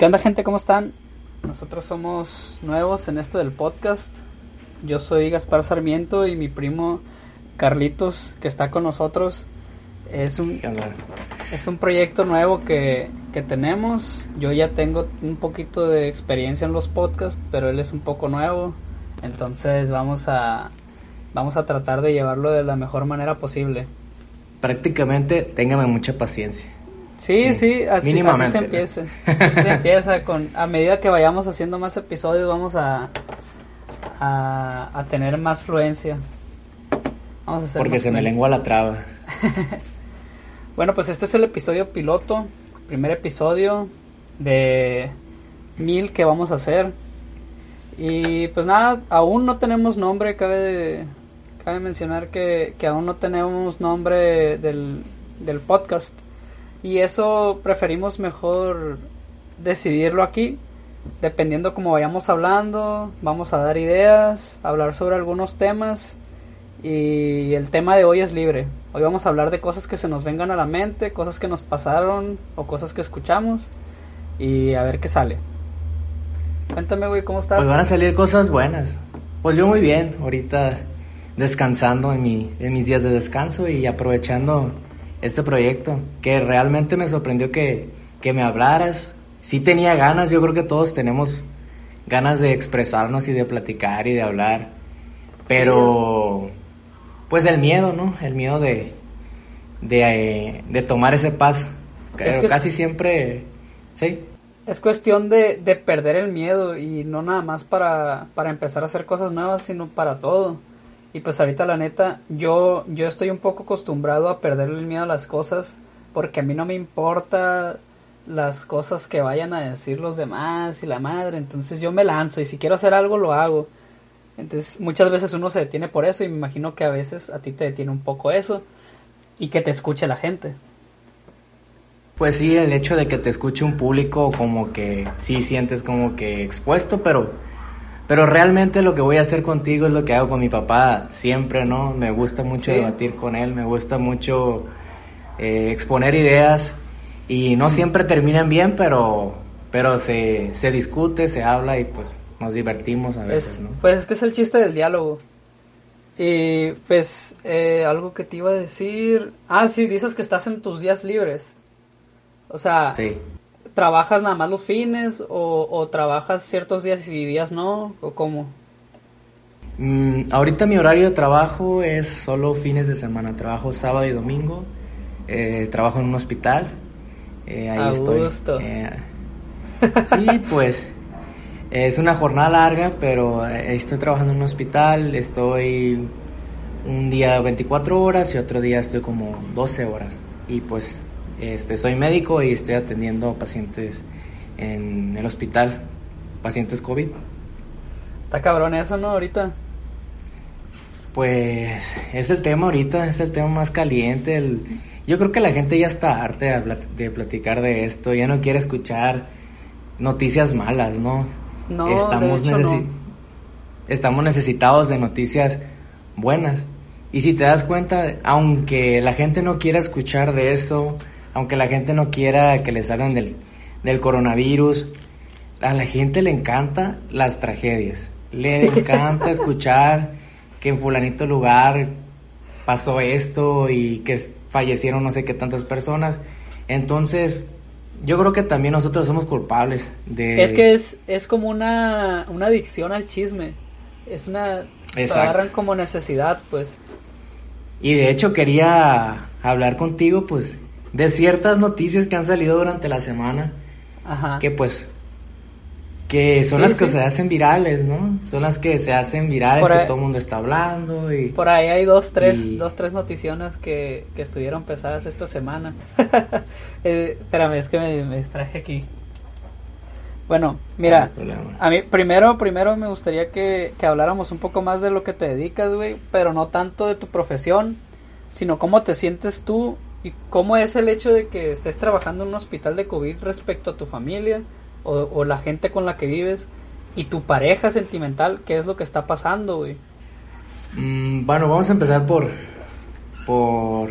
¿Qué onda gente? ¿Cómo están? Nosotros somos nuevos en esto del podcast. Yo soy Gaspar Sarmiento y mi primo Carlitos, que está con nosotros. Es un, es un proyecto nuevo que, que tenemos. Yo ya tengo un poquito de experiencia en los podcasts, pero él es un poco nuevo. Entonces vamos a, vamos a tratar de llevarlo de la mejor manera posible. Prácticamente, téngame mucha paciencia. Sí, sí, así, así se empieza. Así se empieza con, a medida que vayamos haciendo más episodios vamos a, a, a tener más fluencia. Vamos a hacer Porque se me lengua la traba. bueno, pues este es el episodio piloto, primer episodio de mil que vamos a hacer. Y pues nada, aún no tenemos nombre, cabe, cabe mencionar que, que aún no tenemos nombre del, del podcast y eso preferimos mejor decidirlo aquí, dependiendo cómo vayamos hablando, vamos a dar ideas, hablar sobre algunos temas y el tema de hoy es libre. Hoy vamos a hablar de cosas que se nos vengan a la mente, cosas que nos pasaron o cosas que escuchamos y a ver qué sale. Cuéntame, güey, ¿cómo estás? Pues van a salir cosas buenas. Pues yo muy bien, ahorita descansando en mis días de descanso y aprovechando este proyecto, que realmente me sorprendió que, que me hablaras. Sí tenía ganas, yo creo que todos tenemos ganas de expresarnos y de platicar y de hablar, pero pues el miedo, ¿no? El miedo de, de, eh, de tomar ese paso. Pero casi siempre, sí. Es cuestión de, de perder el miedo y no nada más para, para empezar a hacer cosas nuevas, sino para todo. Y pues ahorita la neta, yo, yo estoy un poco acostumbrado a perderle el miedo a las cosas porque a mí no me importa las cosas que vayan a decir los demás y la madre, entonces yo me lanzo y si quiero hacer algo lo hago. Entonces muchas veces uno se detiene por eso y me imagino que a veces a ti te detiene un poco eso y que te escuche la gente. Pues sí, el hecho de que te escuche un público como que sí sientes como que expuesto, pero pero realmente lo que voy a hacer contigo es lo que hago con mi papá siempre, ¿no? Me gusta mucho debatir con él, me gusta mucho eh, exponer ideas y no siempre terminan bien, pero, pero se, se discute, se habla y pues nos divertimos a veces, ¿no? Pues es que es el chiste del diálogo. Y pues eh, algo que te iba a decir... Ah, sí, dices que estás en tus días libres. O sea, sí. ¿Trabajas nada más los fines o, trabajas ciertos días y días no? ¿O cómo? Mm, ahorita mi horario de trabajo es solo fines de semana. Trabajo sábado y domingo. Eh, trabajo en un hospital. Eh, ahí estoy. Eh, sí, pues es una jornada larga, pero estoy trabajando en un hospital. Estoy un día 24 horas y otro día estoy como 12 horas. Y pues este, soy médico y estoy atendiendo pacientes en el hospital, pacientes COVID. Está cabrón eso, ¿no? Ahorita. Pues es el tema ahorita, es el tema más caliente. El... Yo creo que la gente ya está harta de, platicar de esto, ya no quiere escuchar noticias malas, ¿no? No, estamos, estamos necesitados de noticias buenas. Y si te das cuenta, aunque la gente no quiera escuchar de eso, aunque la gente no quiera que les hablen del, del coronavirus, a la gente le encanta las tragedias. Le encanta escuchar que en fulanito lugar pasó esto y que fallecieron no sé qué tantas personas. Entonces, yo creo que también nosotros somos culpables de... Es que es, es como una, una adicción al chisme. Es una... agarran como necesidad, pues. Y de hecho quería hablar contigo, pues, de ciertas noticias que han salido durante la semana. Ajá. Que pues que son las que se hacen virales, ¿no? Son las que se hacen virales, que todo el mundo está hablando y... Por ahí hay dos, tres, dos, tres noticiones que, que estuvieron pesadas esta semana. eh, espérame, es que me, me distraje aquí. Bueno, mira, a mí primero, primero me gustaría que, que habláramos un poco más de lo que te dedicas, güey, pero no tanto de tu profesión, sino cómo te sientes tú ¿Y cómo es el hecho de que estés trabajando en un hospital de COVID respecto a tu familia o, la gente con la que vives y tu pareja sentimental? ¿Qué es lo que está pasando, güey? Mm, bueno, vamos a empezar por, por,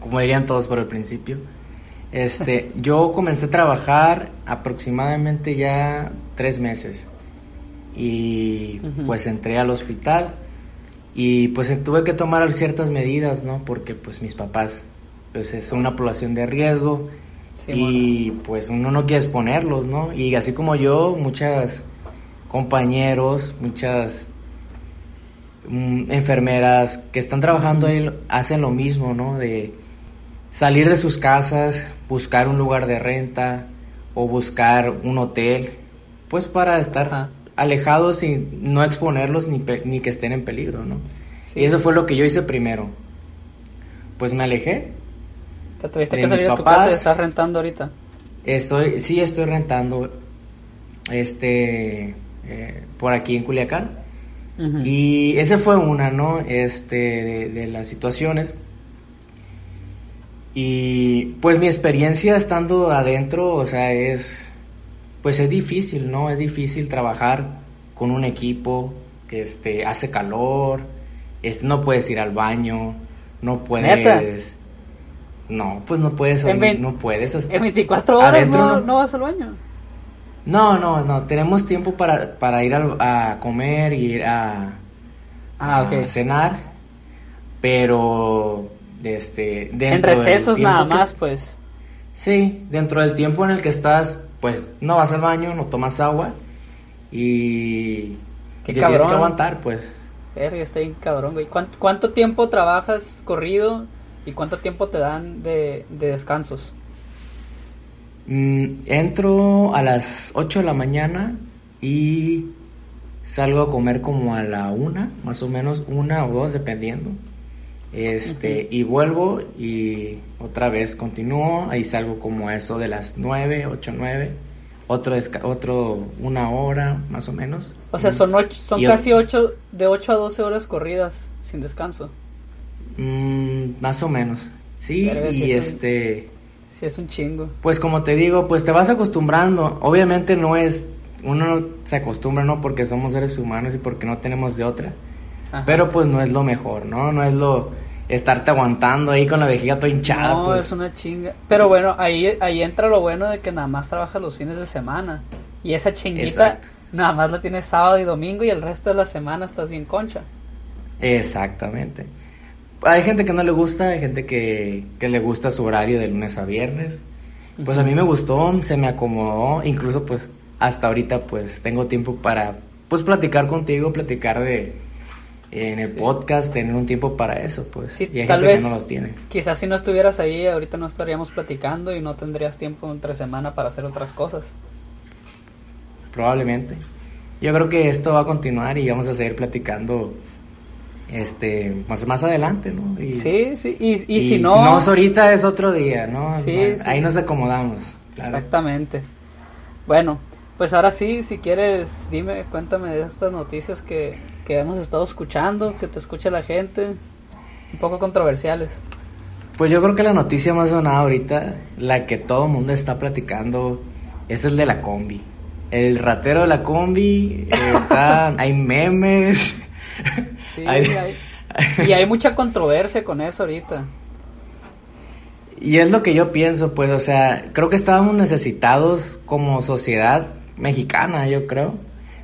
como dirían todos por el principio. Este, yo comencé a trabajar aproximadamente ya tres meses y pues entré al hospital y pues tuve que tomar ciertas medidas, ¿no? Porque pues mis papás, pues es una población de riesgo y pues uno no quiere exponerlos, ¿no? Y así como yo, muchas compañeros, muchas mm, enfermeras que están trabajando ahí hacen lo mismo, ¿no? De salir de sus casas, buscar un lugar de renta o buscar un hotel, pues para estar alejados y no exponerlos ni, ni que estén en peligro, ¿no? Y eso fue lo que yo hice primero. Pues me alejé. ¿Te tuviste que salir de tu casa y estás rentando ahorita? Estoy, sí estoy rentando este eh, por aquí en Culiacán. Y ese fue una, ¿no? Este, de, de, las situaciones. Y pues mi experiencia estando adentro, o sea, es, pues es difícil, ¿no? Es difícil trabajar con un equipo que este, hace calor, este, no puedes ir al baño, no puedes... No, pues no puedes, no puedes. En 24 horas no, no, vas al baño. No, no, no, tenemos tiempo para, para ir a, comer y ir a, ah, cenar, pero este, dentro en recesos nada más, pues. Sí, dentro del tiempo en el que estás, pues no vas al baño, no tomas agua y, Qué tienes que aguantar, pues. Verga, está bien cabrón, güey. ¿Cuánto, tiempo trabajas corrido y cuánto tiempo te dan de, de descansos? Mm, entro a las 8 de la mañana y salgo a comer como a la una, más o menos una o dos, dependiendo. Este, y vuelvo y otra vez continúo, ahí salgo como a eso de las 9, 8, 9, otro, otro una hora más o menos. O sea, son, ocho, son casi 8, de 8 a 12 horas corridas sin descanso. Mm, más o menos, sí, y este... Sí, es un chingo. Pues como te digo, pues te vas acostumbrando. Obviamente no es, uno se acostumbra, ¿no? Porque somos seres humanos y porque no tenemos de otra. Pero pues no es lo mejor, ¿no? No es lo estarte aguantando ahí con la vejiga toda hinchada. No, pues. es una chinga. Pero bueno, ahí, ahí entra lo bueno de que nada más trabajas los fines de semana. Y esa chinguita nada más la tienes sábado y domingo y el resto de la semana estás bien concha. Exactamente. Hay gente que no le gusta, hay gente que, que le gusta su horario de lunes a viernes. Pues a mí me gustó, se me acomodó, incluso pues hasta ahorita pues tengo tiempo para pues platicar contigo, platicar de en el podcast, tener un tiempo para eso, pues. Sí, y hay gente que no los tiene. Quizás si no estuvieras ahí, ahorita no estaríamos platicando y no tendrías tiempo entre semana para hacer otras cosas. Probablemente. Yo creo que esto va a continuar y vamos a seguir platicando este más, más adelante, ¿no? Y, sí, sí, y, si no... Si no es ahorita es otro día, ¿no? Sí, Ahí nos acomodamos. Exactamente. Bueno, pues ahora sí, si quieres, dime, cuéntame de estas noticias que, que hemos estado escuchando, que te escucha la gente, un poco controversiales. Pues yo creo que la noticia más sonada ahorita, la que todo el mundo está platicando, es el de la combi. El ratero de la combi, está, hay memes, y hay mucha controversia con eso ahorita. Y es lo que yo pienso, pues, o sea, creo que estábamos necesitados como sociedad mexicana, yo creo,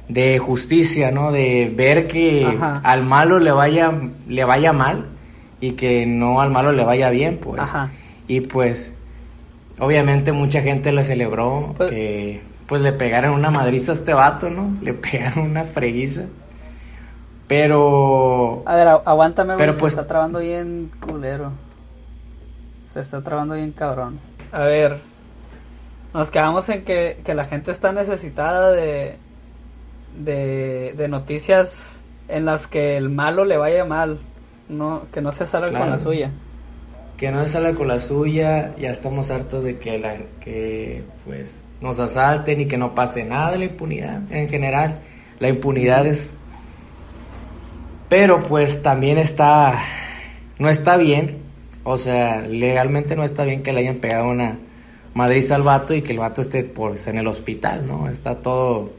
de justicia, ¿no? De ver que al malo le vaya, le vaya mal y que no al malo le vaya bien, pues. Y pues, obviamente mucha gente lo celebró, pues que pues le pegaron una madriza a este vato, ¿no? Le pegaron una freguiza. Pero. A ver, aguántame, pero pues... se está trabando bien culero. Se está trabando bien cabrón. A ver. Nos quedamos en que, la gente está necesitada de, de, noticias en las que el malo le vaya mal. No, que no se salga con la suya. Que no se salga con la suya. Ya estamos hartos de que, la, que pues nos asalten y que no pase nada de la impunidad. En general, la impunidad es pero pues también está, no está bien, o sea, legalmente no está bien que le hayan pegado una madriza al vato y que el vato esté pues, en el hospital, ¿no? Está todo...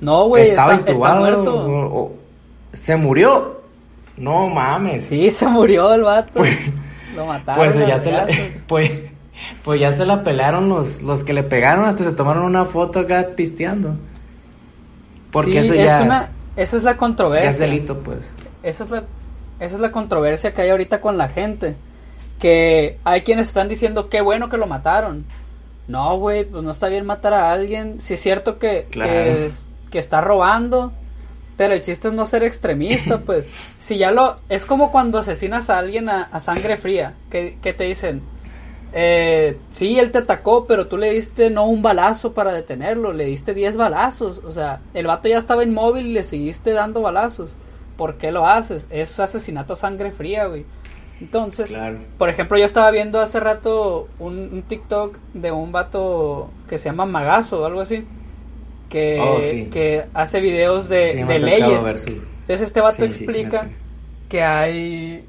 No, güey, estaba intubado. se murió. No mames. Sí, se murió el vato. Pues, Lo mataron. Pues ya se la, pues, pues ya se la pelaron los, los que le pegaron, hasta se tomaron una foto acá pisteando. Porque Sí, eso es ya, una- esa es la controversia. ya es delito, pues. Esa es la, esa es la controversia que hay ahorita con la gente. Que hay quienes están diciendo qué bueno que lo mataron. No, güey, pues no está bien matar a alguien. Si es cierto que, Claro. que, es- que está robando, pero el chiste es no ser extremista, pues. Si ya lo. Es como cuando asesinas a alguien a, a sangre fría, que, que te dicen. Eh, sí, él te atacó, pero tú le diste no un balazo para detenerlo, le diste 10 balazos. O sea, el vato ya estaba inmóvil y le seguiste dando balazos. ¿Por qué lo haces? Es asesinato a sangre fría, güey. Entonces, Claro. por ejemplo, yo estaba viendo hace rato un, un TikTok de un vato que se llama Magazo o algo así. Que, Oh, sí. que hace videos de, Sí, leyes. Entonces este vato Sí, explica que hay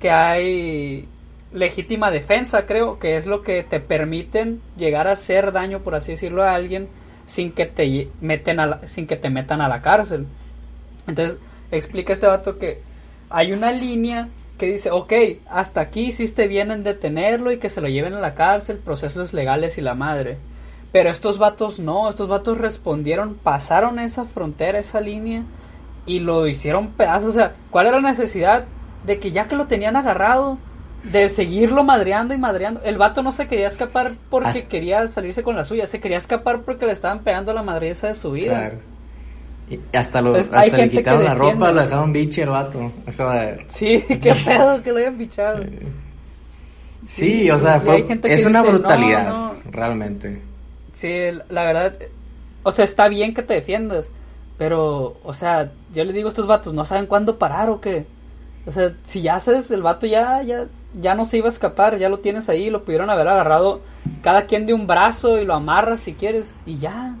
que hay legítima defensa, creo, que es lo que te permiten llegar a hacer daño, por así decirlo, a alguien sin que te meten a la- sin que te metan a la cárcel. Entonces explica este vato que hay una línea que dice, ok, hasta aquí hiciste bien en detenerlo y que se lo lleven a la cárcel, procesos legales y la madre. Pero estos vatos no, estos vatos respondieron, pasaron esa frontera, esa línea y lo hicieron pedazos. O sea, ¿cuál era la necesidad de que ya que lo tenían agarrado, de seguirlo madreando y madreando? El vato no se quería escapar porque quería salirse con la suya, se quería escapar porque le estaban pegando la madriza de su vida. Claro. Y hasta lo, hay hasta le quitaron la defiende. ropa, lo dejaron biche el vato. O sea, Sí, qué pedo que lo hayan pichado. sí, Sí, o sea, fue- es una no, brutalidad, no. realmente. Sí, la verdad, o sea, está bien que te defiendas, pero, o sea, yo le digo a estos vatos, no saben cuándo parar o qué. O sea, si ya haces, el vato ya, ya, ya no se iba a escapar, ya lo tienes ahí, lo pudieron haber agarrado cada quien de un brazo y lo amarras si quieres, y ya.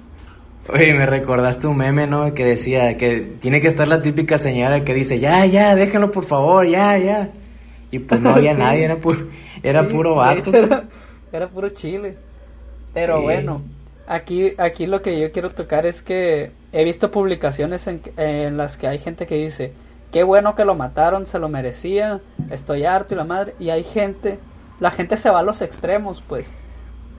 Oye, me recordaste un meme, ¿no? Que decía que tiene que estar la típica señora que dice, ya, ya, déjenlo por favor, ya, ya. Y pues no había Sí. nadie, era, pu- era Sí, puro vato. Era, era puro chile. Pero Sí. bueno, aquí, aquí lo que yo quiero tocar es que he visto publicaciones en, en las que hay gente que dice, qué bueno que lo mataron, se lo merecía, estoy harto y la madre. Y hay gente, la gente se va a los extremos, pues.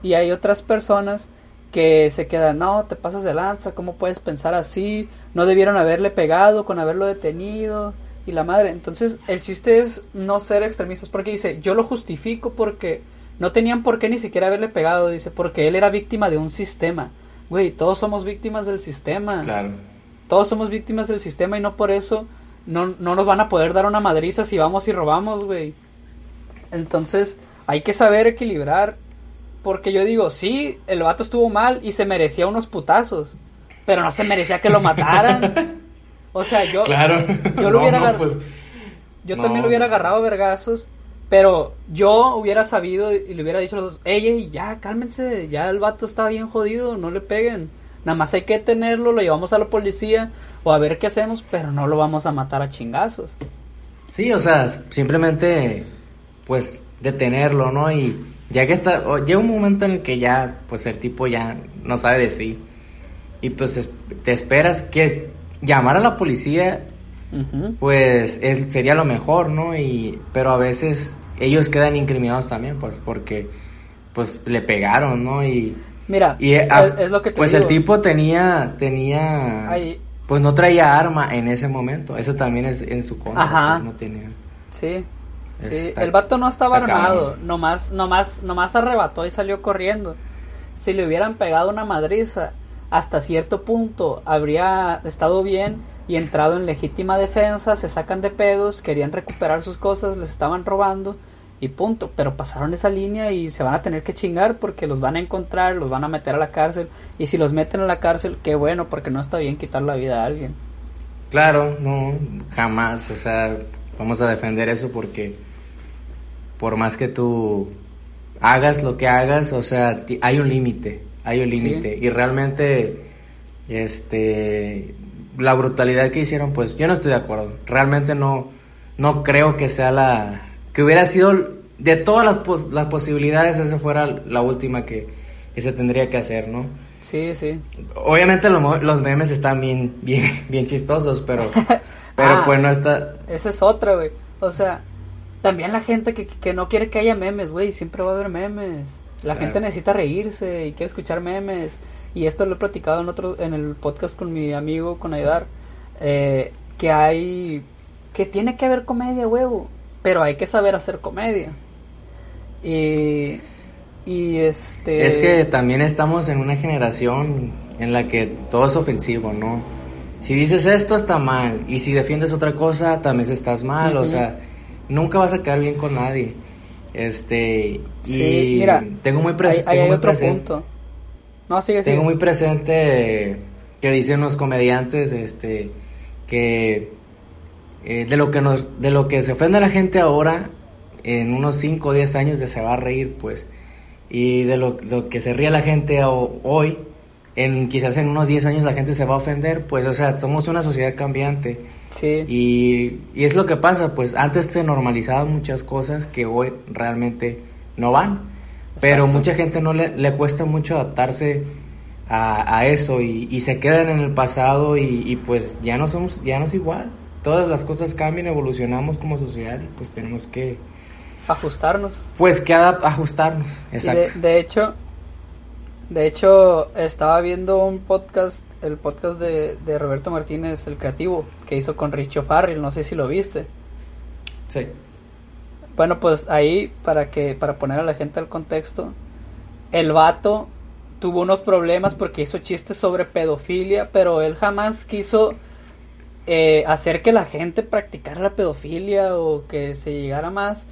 Y hay otras personas que se quedan, no, te pasas de lanza, ¿cómo puedes pensar así? No debieron haberle pegado con haberlo detenido y la madre. Entonces, el chiste es no ser extremistas, porque dice, yo lo justifico porque no tenían por qué ni siquiera haberle pegado, dice, porque él era víctima de un sistema. Güey, todos somos víctimas del sistema. Claro. Todos somos víctimas del sistema y no por eso no, no nos van a poder dar una madriza si vamos y robamos, güey. Entonces, hay que saber equilibrar. Porque yo digo, sí, el vato estuvo mal y se merecía unos putazos. Pero no se merecía que lo mataran. O sea, yo, Claro. yo lo No, hubiera no, pues, yo no. también lo hubiera agarrado a vergazos. Pero yo hubiera sabido y le hubiera dicho a los dos, ey, ey, ya, cálmense, ya el vato está bien jodido, no le peguen. Nada más hay que detenerlo, lo llevamos a la policía o a ver qué hacemos, pero no lo vamos a matar a chingazos. Sí, o sea, simplemente, pues, detenerlo, ¿no? Y ya que está, o- llega un momento en el que ya, pues, el tipo ya no sabe de sí. Y pues es- te esperas que llamar a la policía, pues, es- sería lo mejor, ¿no? Y, pero a veces ellos quedan incriminados también, pues, porque, pues, le pegaron, ¿no? Y, Mira, y es, ah, es lo que te pues digo. el tipo tenía, tenía, Ahí- pues no traía arma en ese momento. Eso también es en su contra. Ajá. pues, no tenía. Sí, sí, Está- el vato no estaba armado, cabrón. nomás, nomás, nomás arrebató y salió corriendo. Si le hubieran pegado una madriza, hasta cierto punto habría estado bien y entrado en legítima defensa, se sacan de pedos, querían recuperar sus cosas, les estaban robando y punto. Pero pasaron esa línea y se van a tener que chingar porque los van a encontrar, los van a meter a la cárcel y si los meten a la cárcel, qué bueno, porque no está bien quitar la vida a alguien. Claro, no, jamás. O sea, vamos a defender eso porque por más que tú hagas lo que hagas, o sea, hay un límite, hay un límite. Y realmente, este, la brutalidad que hicieron, pues yo no estoy de acuerdo. Realmente no, no creo que sea la, que hubiera sido, de todas las, pos- las posibilidades, esa fuera la última que, que se tendría que hacer, ¿no? Sí, sí. Obviamente los memes están bien, bien, bien chistosos, pero, pero Ah. pues no está. Esa es otra, güey. O sea, también la gente que, que no quiere que haya memes, güey. Siempre va a haber memes. La gente necesita reírse y quiere escuchar memes. Y esto lo he platicado en otro, en el podcast con mi amigo, con Aidar, eh, que hay, que tiene que haber comedia, huevo, pero hay que saber hacer comedia. Y, y este... Es que también estamos en una generación en la que todo es ofensivo, ¿no? Si dices esto está mal y si defiendes otra cosa también estás mal, o sea, nunca vas a quedar bien con nadie. Este, y mira, tengo muy, presente hay, otro Punto. No, sigue, Tengo muy presente que dicen los comediantes este que eh, de lo que nos de lo que se ofende a la gente ahora en unos 5 o 10 años de se va a reír, pues. Y de lo, lo que se ríe la gente hoy en quizás en unos 10 años la gente se va a ofender, pues, o sea, somos una sociedad cambiante. Sí. Y, y es lo que pasa, pues antes se normalizaban muchas cosas que hoy realmente no van. Pero mucha gente no le, le cuesta mucho adaptarse a, a eso y, y, se quedan en el pasado y, y, pues ya no somos, ya no es igual. Todas las cosas cambian, evolucionamos como sociedad y pues tenemos que... Ajustarnos. Pues que ajustarnos, exacto. de hecho, de hecho, estaba viendo un podcast, el podcast de, Roberto Martínez, el creativo, que hizo con Richo Farrell, no sé si lo viste. Sí. Bueno, pues ahí, para que, para poner a la gente al contexto, el vato tuvo unos problemas porque hizo chistes sobre pedofilia, pero él jamás quiso eh, hacer que la gente practicara la pedofilia o que se llegara más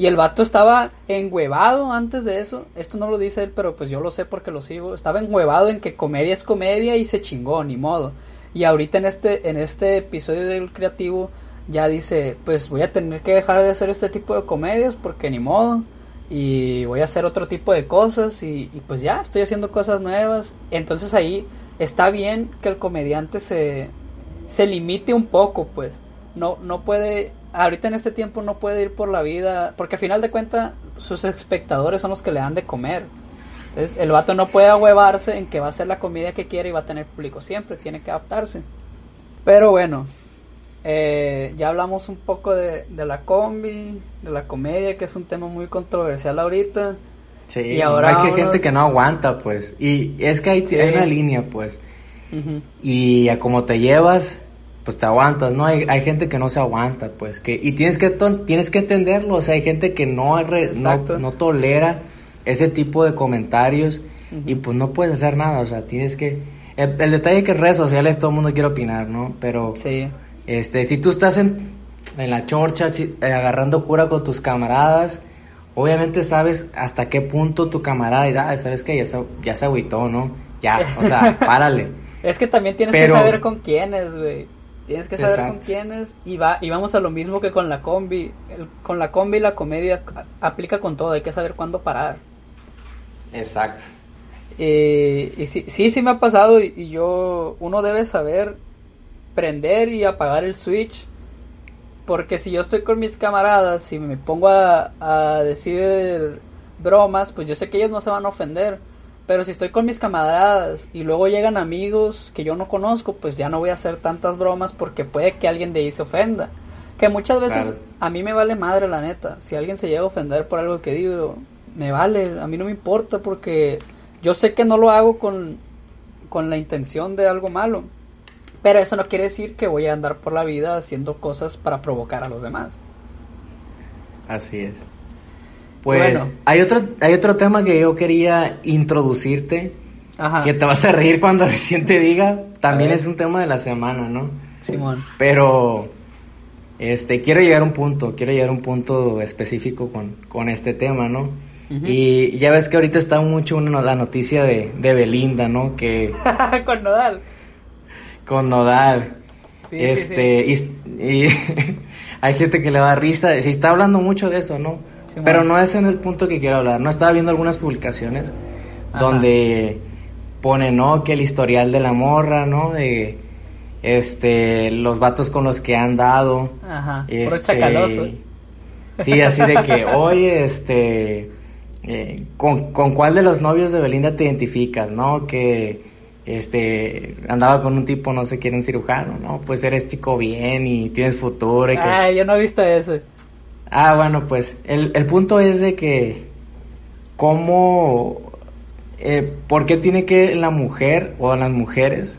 y el vato estaba enhuevado antes de eso. Esto no lo dice él, pero pues yo lo sé porque lo sigo. Estaba enhuevado en que comedia es comedia y se chingó, ni modo. Y ahorita en este, en este episodio del creativo ya dice, pues voy a tener que dejar de hacer este tipo de comedias porque ni modo. Y voy a hacer otro tipo de cosas y, y pues ya, estoy haciendo cosas nuevas. Entonces ahí está bien que el comediante se, se limite un poco, pues. No, no puede ahorita en este tiempo no puede ir por la vida, porque a final de cuentas sus espectadores son los que le dan de comer. Entonces el vato no puede ahuevarse en que va a hacer la comida que quiere y va a tener público siempre, tiene que adaptarse. Pero bueno, eh, ya hablamos un poco de, la combi, de la comedia, que es un tema muy controversial ahorita. Sí, y ahora hay que gente que no aguanta, pues. Y es que hay, una línea, pues. Y a como te llevas, pues te aguantas, ¿no? Hay, hay gente que no se aguanta, pues, que, y tienes que, tienes que entenderlo, o sea, hay gente que no, no, tolera ese tipo de comentarios y pues no puedes hacer nada, o sea, tienes que, el, detalle es que en redes sociales todo el mundo quiere opinar, ¿no? Pero, sí. este, si tú estás en, en la chorcha eh, agarrando cura con tus camaradas, obviamente sabes hasta qué punto tu camarada, y, ah, sabes que ya se, ya se agüitó, ¿no? Ya, o sea, párale. Es que también tienes que saber con quiénes, güey. Tienes que saber con quiénes y va y vamos a lo mismo que con la combi. con la combi la comedia aplica con todo, hay que saber cuándo parar. Exacto. y sí, sí, sí me ha pasado y, yo, uno debe saber prender y apagar el switch. Porque si yo estoy con mis camaradas y me pongo a, a decir bromas, pues yo sé que ellos no se van a ofender pero si estoy con mis camaradas y luego llegan amigos que yo no conozco, pues ya no voy a hacer tantas bromas porque puede que alguien de ahí se ofenda. Que muchas veces a mí me vale madre, la neta. Si alguien se llega a ofender por algo que digo, me vale, a mí no me importa porque yo sé que no lo hago con, con la intención de algo malo. Pero eso no quiere decir que voy a andar por la vida haciendo cosas para provocar a los demás. Así es. Pues hay otro hay otro tema que yo quería introducirte, que te vas a reír cuando recién te diga, también es un tema de la semana, ¿no? Simón. Pero este quiero llegar a un punto, quiero llegar a un punto específico con, este tema, ¿no? Y ya ves que ahorita está mucho la noticia de, Belinda, ¿no? Que con Nodal. Con Nodal. este Y, hay gente que le da risa, se está hablando mucho de eso, ¿no? Pero no es en el punto que quiero hablar. No estaba viendo algunas publicaciones donde pone, ¿no? Que el historial de la morra, ¿no? De este los vatos con los que han dado. Ajá. Este, chacaloso. Sí, así de que, oye, este eh, ¿con, ¿con cuál de los novios de Belinda te identificas, no? Que este andaba con un tipo, no sé quién, un cirujano, ¿no? Pues eres chico bien y tienes futuro. Y Ay, yo no he visto eso. Ah, bueno, pues el, el punto es de que cómo, eh, por qué tiene que la mujer o las mujeres,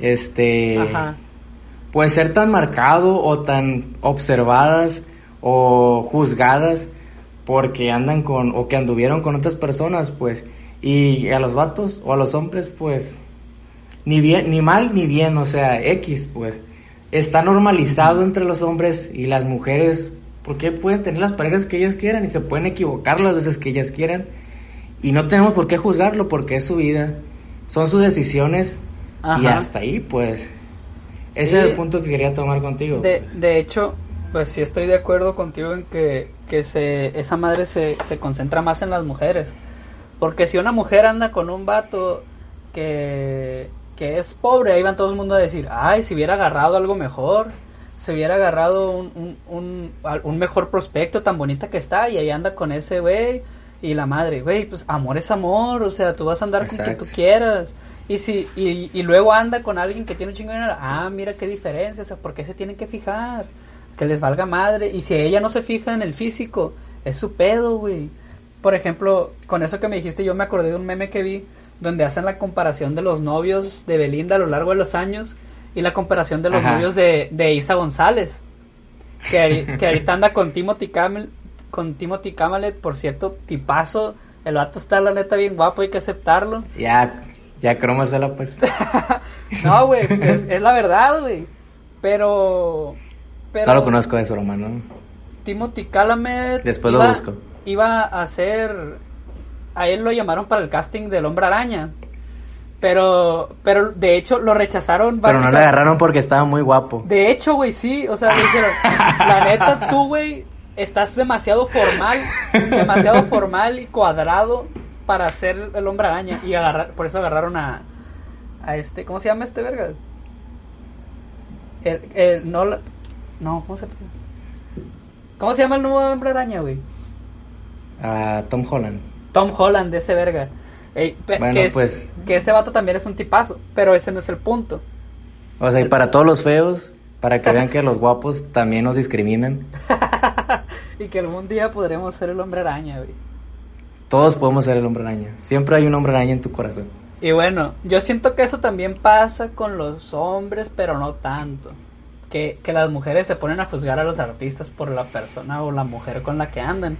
este, Ajá. pues ser tan marcado o tan observadas o juzgadas porque andan con o que anduvieron con otras personas, pues, y a los vatos o a los hombres, pues, ni bien, ni mal ni bien, o sea, X, pues, está normalizado entre los hombres y las mujeres, porque pueden tener las parejas que ellas quieran y se pueden equivocar las veces que ellas quieran y no tenemos por qué juzgarlo porque es su vida, son sus decisiones y hasta ahí, pues, ese Sí. es el punto que quería tomar contigo. De, de hecho, pues sí estoy de acuerdo contigo en que, que se, esa madre se, se concentra más en las mujeres. Porque si una mujer anda con un vato que, que es pobre, ahí van todo el mundo a decir, ay, si hubiera agarrado algo mejor, se hubiera agarrado un, un, un, un mejor prospecto tan bonita que está, y ahí anda con ese güey, y la madre, güey, pues amor es amor, o sea, tú vas a andar con quien tú quieras. Y si y, y luego anda con alguien que tiene un chingo de dinero, ah, mira qué diferencia, o sea, ¿por qué se tienen que fijar? Que les valga madre. Y si ella no se fija en el físico, es su pedo, güey. Por ejemplo, con eso que me dijiste, yo me acordé de un meme que vi donde hacen la comparación de los novios de Belinda a lo largo de los años y la comparación de los Ajá. novios de, de Isa González. Que, que ahorita anda con Timothy Camel, con Timothy Camalet, por cierto, tipazo. El vato está la neta bien guapo, hay que aceptarlo. Ya, ya cromasela pues. No, güey, es, es la verdad, güey. Pero, pero No lo conozco de su hermano. Timothy Calamet Después lo busco. iba a hacer a él lo llamaron para el casting del Hombre Araña. Pero pero de hecho lo rechazaron Pero no le agarraron porque estaba muy guapo. De hecho, güey, sí, o sea, le dijeron, la neta tú, güey, estás demasiado formal, demasiado formal y cuadrado para ser el Hombre Araña y agarrar, por eso agarraron a a este, ¿cómo se llama este verga? El, el no no, ¿cómo se ¿Cómo se llama el nuevo Hombre Araña, güey? A Tom Holland. Tom Holland, ese verga. Ey, Bueno, que, es- pues. que este vato también es un tipazo, pero ese no es el punto. O sea, y para todos los feos, para que vean que los guapos también nos discriminan. y que algún día podremos ser el hombre araña, güey. Todos podemos ser el hombre araña. Siempre hay un hombre araña en tu corazón. Y bueno, yo siento que eso también pasa con los hombres, pero no tanto. Que, que las mujeres se ponen a juzgar a los artistas por la persona o la mujer con la que andan.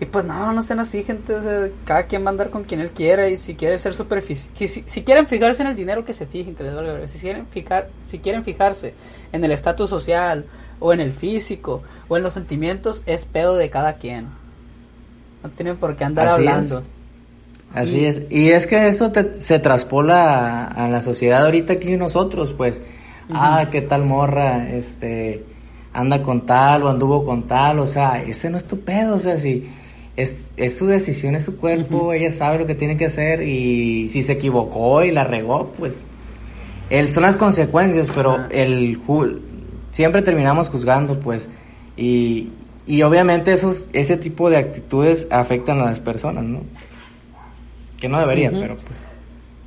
Y pues no, no sean así, gente. o sea, cada quien va a andar con quien él quiera. Y si quiere ser superficial. Si, si quieren fijarse en el dinero, que se fijen. Que les valga si, quieren fijar, si quieren fijarse en el estatus social, o en el físico, o en los sentimientos, es pedo de cada quien. No tienen por qué andar Así es. hablando. Así Y- es. Y es que esto te- se traspola a, a la sociedad ahorita aquí nosotros, pues. Ah, qué tal morra, este, anda con tal o anduvo con tal, o sea, ese no es tu pedo, o sea, si es, es su decisión, es su cuerpo, ella sabe lo que tiene que hacer y si se equivocó y la regó, pues, él son las consecuencias, pero Ajá. el ju- siempre terminamos juzgando, pues, y, y obviamente esos, ese tipo de actitudes afectan a las personas, ¿no? Que no debería, Ujú. pero pues.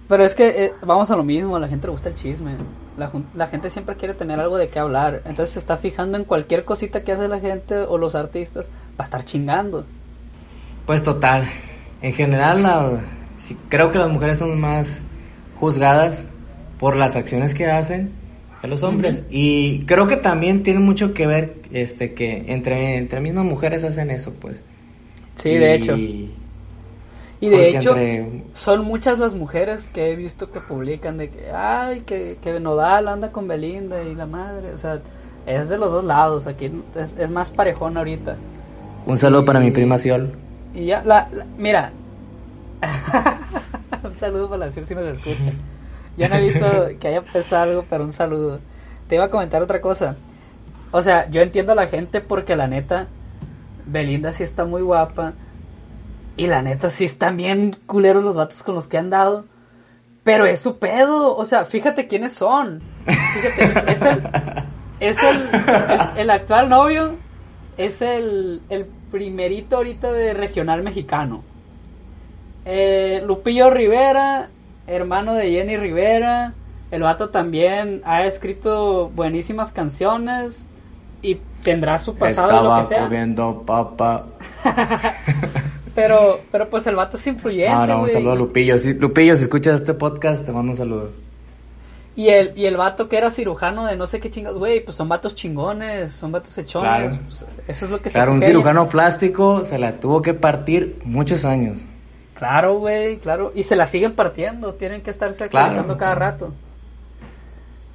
Pero es que eh, vamos a lo mismo, a la gente le gusta el chisme. La, la gente siempre quiere tener algo de qué hablar. Entonces se está fijando en cualquier cosita que hace la gente o los artistas para estar chingando. Pues total, en general la- sí, creo que las mujeres son más juzgadas por las acciones que hacen que los hombres y creo que también tiene mucho que ver este que entre entre mismas mujeres hacen eso pues Sí, de hecho. Y Y de hecho, entre- son muchas las mujeres que he visto que publican de que, ay, que, que Nodal anda con Belinda y la madre. O sea, es de los dos lados. Aquí es, es más parejón ahorita. un saludo para mi y- prima Ciol Y ya, la, la- mira. un saludo para la si nos escucha. Ya no he visto que haya puesto algo, pero un saludo. Te iba a comentar otra cosa. O sea, yo entiendo a la gente porque la neta, Belinda sí está muy guapa. Y la neta sí están bien culeros los vatos con los que han dado. Pero es su pedo. O sea, fíjate quiénes son. Fíjate, es el, es el, el, el actual novio. Es el, el primerito ahorita de regional mexicano. Eh, Lupillo Rivera, hermano de Jenny Rivera. El vato también ha escrito buenísimas canciones. Y tendrá su pasado de lo estaba que sea. comiendo papa Pero, pero pues el vato es influyente, No, no, un saludo a Lupillo. Si, Lupillo, si escuchas este podcast, te mando un saludo. Y el, y el vato que era cirujano de no sé qué chingados, güey, pues son vatos chingones, son vatos hechones. Claro. pues, eso es lo que se Claro, un cirujano plástico se la tuvo que partir muchos años. Claro, güey, claro. Y se la siguen partiendo, tienen que estarse Claro. actualizando cada rato.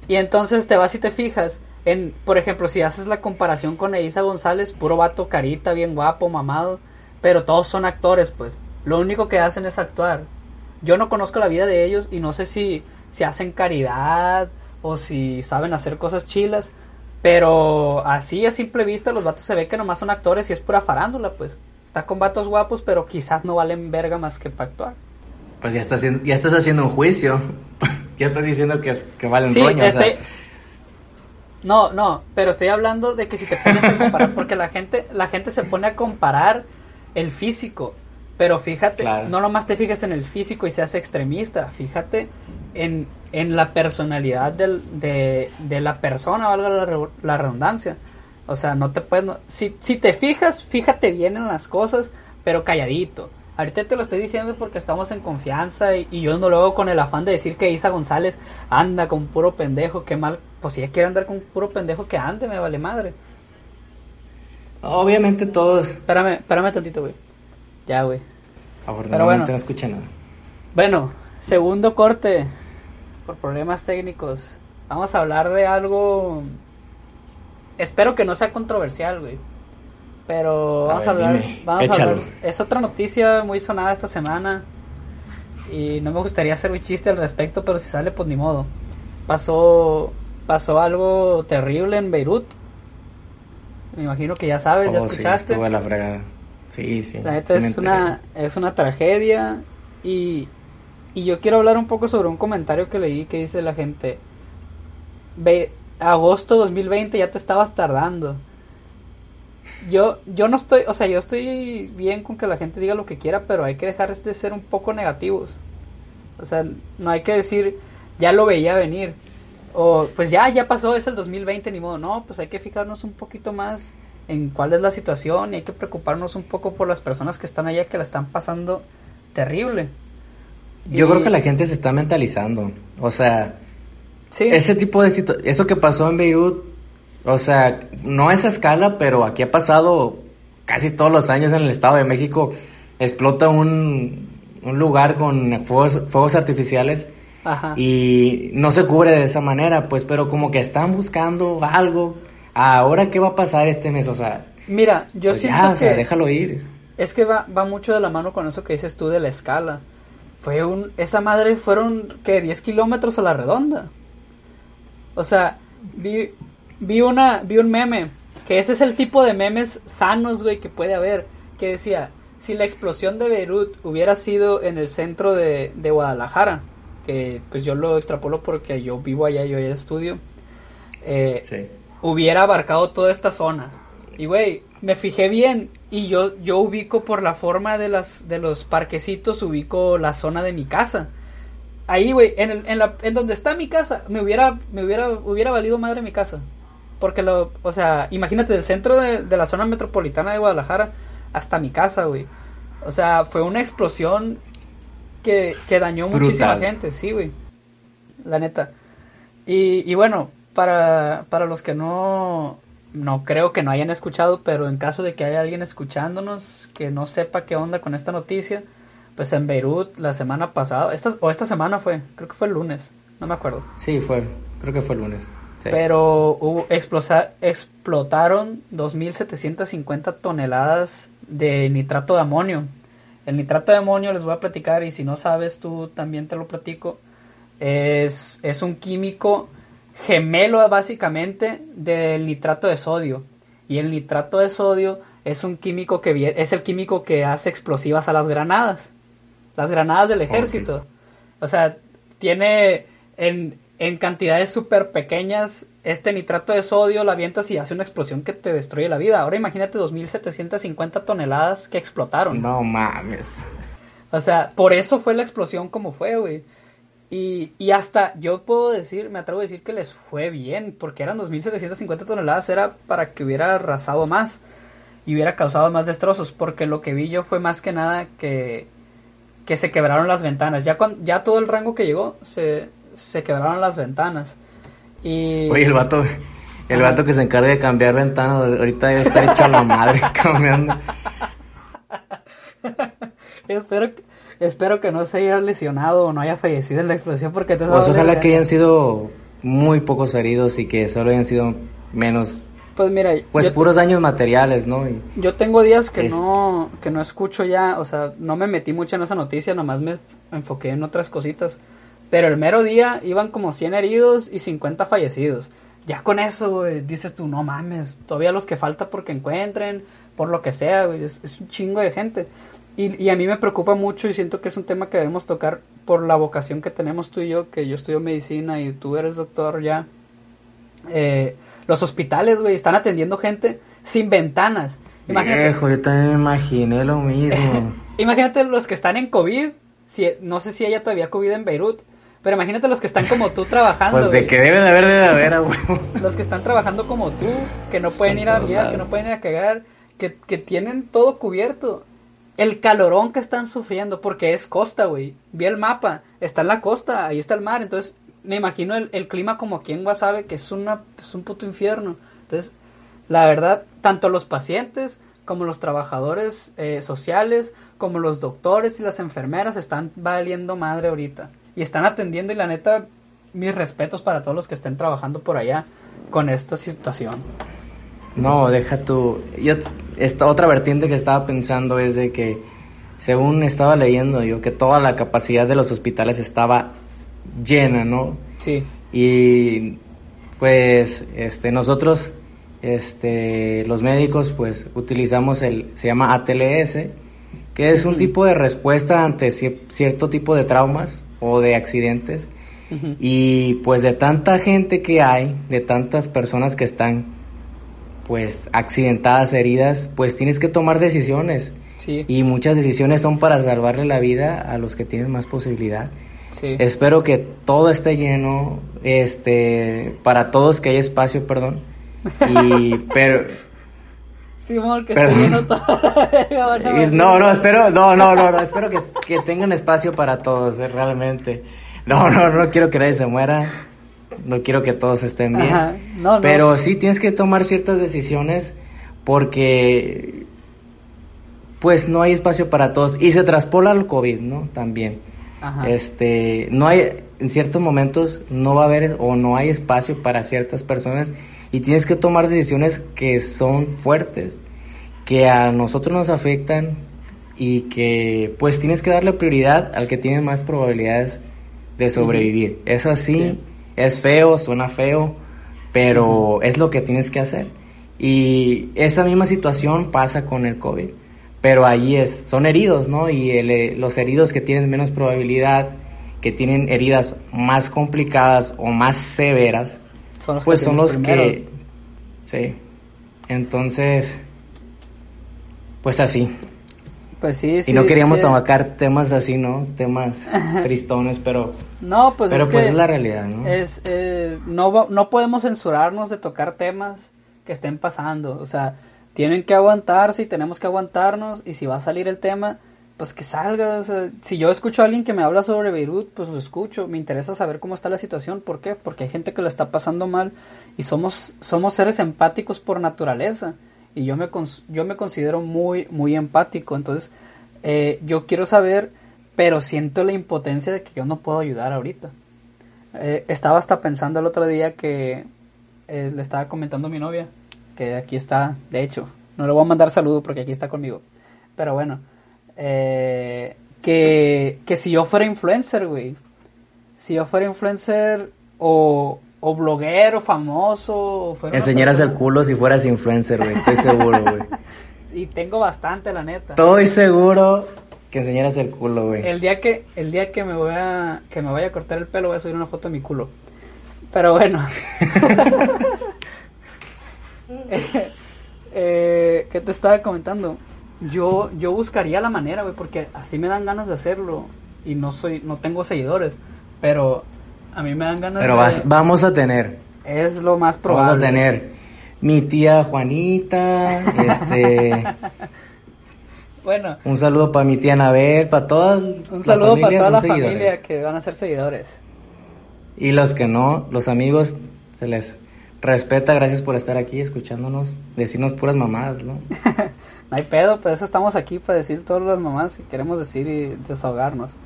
Y entonces te vas y te fijas en, por ejemplo, si haces la comparación con Elisa González, puro vato carita, bien guapo, mamado, pero todos son actores, pues. Lo único que hacen es actuar. Yo no conozco la vida de ellos y no sé si, si hacen caridad o si saben hacer cosas chilas, pero así a simple vista los vatos se ve que nomás son actores y es pura farándula, pues. Está con vatos guapos, pero quizás no valen verga más que para actuar. Pues ya, estás haciendo, ya estás haciendo un juicio. ya estás diciendo que, valen Sí, roña. o sea, estoy- No, no, pero estoy hablando de que si te pones a comparar, porque la gente, la gente se pone a comparar el físico, pero fíjate, Claro. no nomás te fijes en el físico y seas extremista, fíjate en, en la personalidad del, de, de la persona, valga la, la redundancia. O sea, no te puedes... no- si, si te fijas, fíjate bien en las cosas, pero calladito. Ahorita te lo estoy diciendo porque estamos en confianza y, y yo no lo hago con el afán de decir que Isa González anda con puro pendejo, qué mal. Pues si ella quiere andar con puro pendejo, que ande, me vale madre. Obviamente todos, Espérame, espérame tantito, güey. Ya, güey. afortunadamente bueno. no escuchan nada. Bueno, segundo corte por problemas técnicos. Vamos a hablar de algo. Espero que no sea controversial, güey. Pero A vamos ver, a hablar. dime, vamos a hablar. Es otra noticia muy sonada esta semana. Y no me gustaría hacer un chiste al respecto, pero si sale, pues ni modo. Pasó, pasó algo terrible en Beirut. Me imagino que ya sabes, ya Oh, sí, escuchaste. de la fregada. Sí, sí. La neta sí es una, es una tragedia y, y yo quiero hablar un poco sobre un comentario que leí que dice la gente, ve, agosto 2020 ya te estabas tardando. Yo, yo no estoy, o sea, yo estoy bien con que la gente diga lo que quiera, pero hay que dejar de ser un poco negativos. O sea, no hay que decir, ya lo veía venir. O, pues ya, ya pasó, es el 2020, ni modo. No, pues hay que fijarnos un poquito más en cuál es la situación y hay que preocuparnos un poco por las personas que están allá que la están pasando terrible. Yo Y- creo que la gente se está mentalizando. O sea, Sí, ese tipo de situ- eso que pasó en Beirut, o sea, no a esa escala, pero aquí ha pasado casi todos los años en el Estado de México. Explota un, un lugar con fuegos, fuegos artificiales ajá. y no se cubre de esa manera, pues, pero como que están buscando algo. Ahora, ¿qué va a pasar este mes? O sea, Mira, yo pues siento ya, o que sea, déjalo ir. es que va, va mucho de la mano con eso que dices tú de la escala. Fue un, esa madre fueron que 10 kilómetros a la redonda. O sea, vi, vi una, vi un meme, que ese es el tipo de memes sanos, güey, que puede haber, que decía, si la explosión de Beirut hubiera sido en el centro de, de Guadalajara, que pues yo lo extrapolo porque yo vivo allá, yo allá estudio, eh, Sí. hubiera abarcado toda esta zona. Y güey, me fijé bien y yo yo ubico por la forma de las de los parquecitos ubico la zona de mi casa. Ahí, güey, en, el- en, la, en donde está mi casa, me hubiera me hubiera hubiera valido madre mi casa. Porque lo, o sea, imagínate del centro de, de la zona metropolitana de Guadalajara hasta mi casa, güey. O sea, fue una explosión que, que dañó muchísima gente, sí, güey. La neta. Y, y bueno, para, para los que no, no creo que no hayan escuchado, pero en caso de que haya alguien escuchándonos que no sepa qué onda con esta noticia, pues en Beirut la semana pasada, esta, o esta semana fue, creo que fue el lunes, no me acuerdo. Sí, fue, creo que fue el lunes. Sí. Pero hubo, explosa- explotaron 2.750 toneladas de nitrato de amonio. El nitrato de amonio les voy a platicar y si no sabes tú también te lo platico. Es, es un químico gemelo básicamente del nitrato de sodio. Y el nitrato de sodio es un químico que es el químico que hace explosivas a las granadas. Las granadas del ejército. O sea, tiene en, en cantidades súper pequeñas este nitrato de sodio, la avientas y hace una explosión que te destruye la vida. Ahora imagínate 2.750 toneladas que explotaron. No mames. O sea, por eso fue la explosión como fue, güey. Y, y hasta yo puedo decir, me atrevo a decir que les fue bien, porque eran 2.750 toneladas, era para que hubiera arrasado más. y hubiera causado más destrozos, porque lo que vi yo fue más que nada que, que se quebraron las ventanas. Ya, con, ya todo el rango que llegó, se, se quebraron las ventanas. Y... Oye, el vato, el vato que se encarga de cambiar ventanas, ahorita debe estar hecho a la madre cambiando. espero, que, espero que no se haya lesionado o no haya fallecido en la explosión porque te Pues ojalá que hayan sido muy pocos heridos y que solo hayan sido menos pues mira, pues puros daños materiales, ¿no? yo tengo días que no que no escucho ya, o sea, no me metí mucho en esa noticia, nomás me enfoqué en otras cositas. Pero el mero día iban como 100 heridos y 50 fallecidos. Ya con eso, dices tú, no mames, todavía los que falta porque encuentren, por lo que sea, es, un chingo de gente. Y, y, a mí me preocupa mucho y siento que es un tema que debemos tocar por la vocación que tenemos tú y yo, que yo estudio medicina y tú eres doctor ya. Eh, los hospitales, güey, están atendiendo gente sin ventanas. Imagínate. Viejo, yo también me imaginé lo mismo. Imagínate los que están en COVID. Si, no sé si haya todavía COVID en Beirut. Pero imagínate los que están como tú trabajando. Pues de que debe de haber, debe de haber, güey. Los que están trabajando como tú, que no pueden ir a guiar, que no pueden ir a cagar, que, que tienen todo cubierto. El calorón que están sufriendo, porque es costa, güey. Vi el mapa, está en la costa, ahí está el mar. Entonces, me imagino el, clima como aquí en Guasave, que es, una, es un puto infierno. Entonces, la verdad, tanto los pacientes como los trabajadores eh, sociales, como los doctores y las enfermeras están valiendo madre ahorita. Y están atendiendo y la neta, mis respetos para todos los que estén trabajando por allá con esta situación. No, deja tú. Yo, esta otra vertiente que estaba pensando es de que, según estaba leyendo yo, que toda la capacidad de los hospitales estaba llena, ¿no? Sí. Y pues este nosotros este los médicos pues utilizamos el se llama ATLS, que es un tipo de respuesta ante cierto tipo de traumas o de accidentes. Y pues de tanta gente que hay, de tantas personas que están pues accidentadas, heridas, pues tienes que tomar decisiones. Sí. Y muchas decisiones son para salvarle la vida a los que tienen más posibilidad. Espero que todo esté lleno, este, para todos que haya espacio, perdón. Y, pero... Sí, amor, que esté lleno todo. no, no, espero, no, no, no, espero que, que tengan espacio para todos, eh, realmente. No, no, no quiero que nadie se muera. No quiero que todos estén bien. No, pero sí tienes que tomar ciertas decisiones porque pues no hay espacio para todos y se traspola el COVID, ¿no? También. Este, no hay, en ciertos momentos no va a haber o no hay espacio para ciertas personas y tienes que tomar decisiones que son fuertes, que a nosotros nos afectan y que pues tienes que darle prioridad al que tiene más probabilidades de sobrevivir. Es así, es feo, suena feo, pero es lo que tienes que hacer. Y esa misma situación pasa con el COVID pero ahí es, son heridos, ¿no? Y eh, los heridos que tienen menos probabilidad, que tienen heridas más complicadas o más severas, pues son los que... Sí. Entonces, pues así. Pues sí, sí. Y no queríamos tocar temas así, ¿no? Temas tristones, pero... No, pues Pero pues es la realidad, ¿no? Es, eh, no, no podemos censurarnos de tocar temas que estén pasando, o sea tienen que aguantarse y tenemos que aguantarnos y si va a salir el tema, pues que salga. si yo escucho a alguien que me habla sobre Beirut, pues lo escucho. Me interesa saber cómo está la situación. ¿Por qué? Porque hay gente que lo está pasando mal y somos, somos seres empáticos por naturaleza. Y yo me, yo me considero muy, muy empático. Entonces, eh, yo quiero saber, pero siento la impotencia de que yo no puedo ayudar ahorita. Eh, estaba hasta pensando el otro día que eh, le estaba comentando a mi novia que aquí está, de hecho, no le voy a mandar saludo porque aquí está conmigo, pero bueno, que, que si yo fuera influencer, güey, si yo fuera influencer o, o bloguero famoso, enseñaras el culo si fueras influencer, güey, estoy seguro, güey. y tengo bastante, la neta. Estoy seguro que enseñaras el culo, güey. El día que el día que me voy a que me vaya a cortar el pelo voy a subir una foto de mi culo. Pero bueno. eh, ¿Qué te estaba comentando? Yo, yo buscaría la manera, güey, porque así me dan ganas de hacerlo. Y no soy, no tengo seguidores, pero a mí me dan ganas pero de... Pero vamos a tener. Es lo más probable. Vamos a tener. mi tía Juanita, este... Bueno. Un saludo para mi tía Anabel, para todas. Un saludo para toda la familia que van a ser seguidores. Y los que no, los amigos, se les respeta, gracias por estar aquí escuchándonos, decirnos puras mamadas, ¿no? no hay pedo, pues eso estamos aquí para decir todas las mamás que queremos decir y desahogarnos.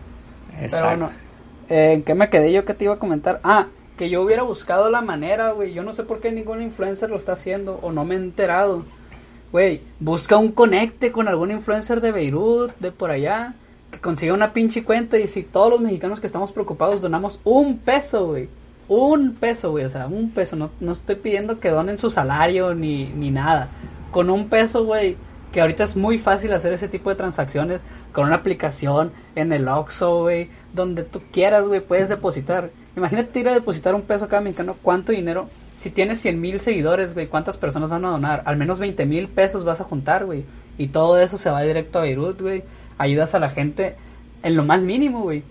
Exacto. Pero bueno, eh, ¿en qué me quedé yo que te iba a comentar? Ah, que yo hubiera buscado la manera, güey. Yo no sé por qué ningún influencer lo está haciendo o no me he enterado. Güey, busca un conecte con algún influencer de Beirut, de por allá, que consiga una pinche cuenta y si todos los mexicanos que estamos preocupados donamos un peso, güey. Un peso, güey, o sea, un peso. No, no estoy pidiendo que donen su salario ni, ni nada. Con un peso, güey, que ahorita es muy fácil hacer ese tipo de transacciones con una aplicación en el Oxxo, güey, donde tú quieras, güey, puedes depositar. Imagínate ir a depositar un peso cada mexicano, ¿cuánto dinero? Si tienes 100 mil seguidores, güey, ¿cuántas personas van a donar? Al menos 20 mil pesos vas a juntar, güey. Y todo eso se va directo a Beirut, güey. Ayudas a la gente en lo más mínimo, güey.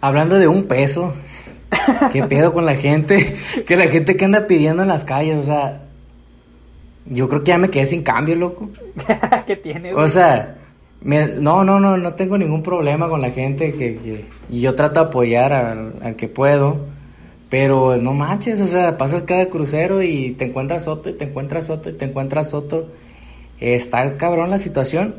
Hablando de un peso, ¿qué pedo con la gente? Que la gente que anda pidiendo en las calles, o sea, yo creo que ya me quedé sin cambio, loco. ¿Qué tiene, güey? O sea, no, no, no, no tengo ningún problema con la gente que, y yo trato de apoyar al, que puedo, pero no manches, o sea, pasas cada crucero y te encuentras otro y te encuentras otro y te encuentras otro. Está cabrón la situación.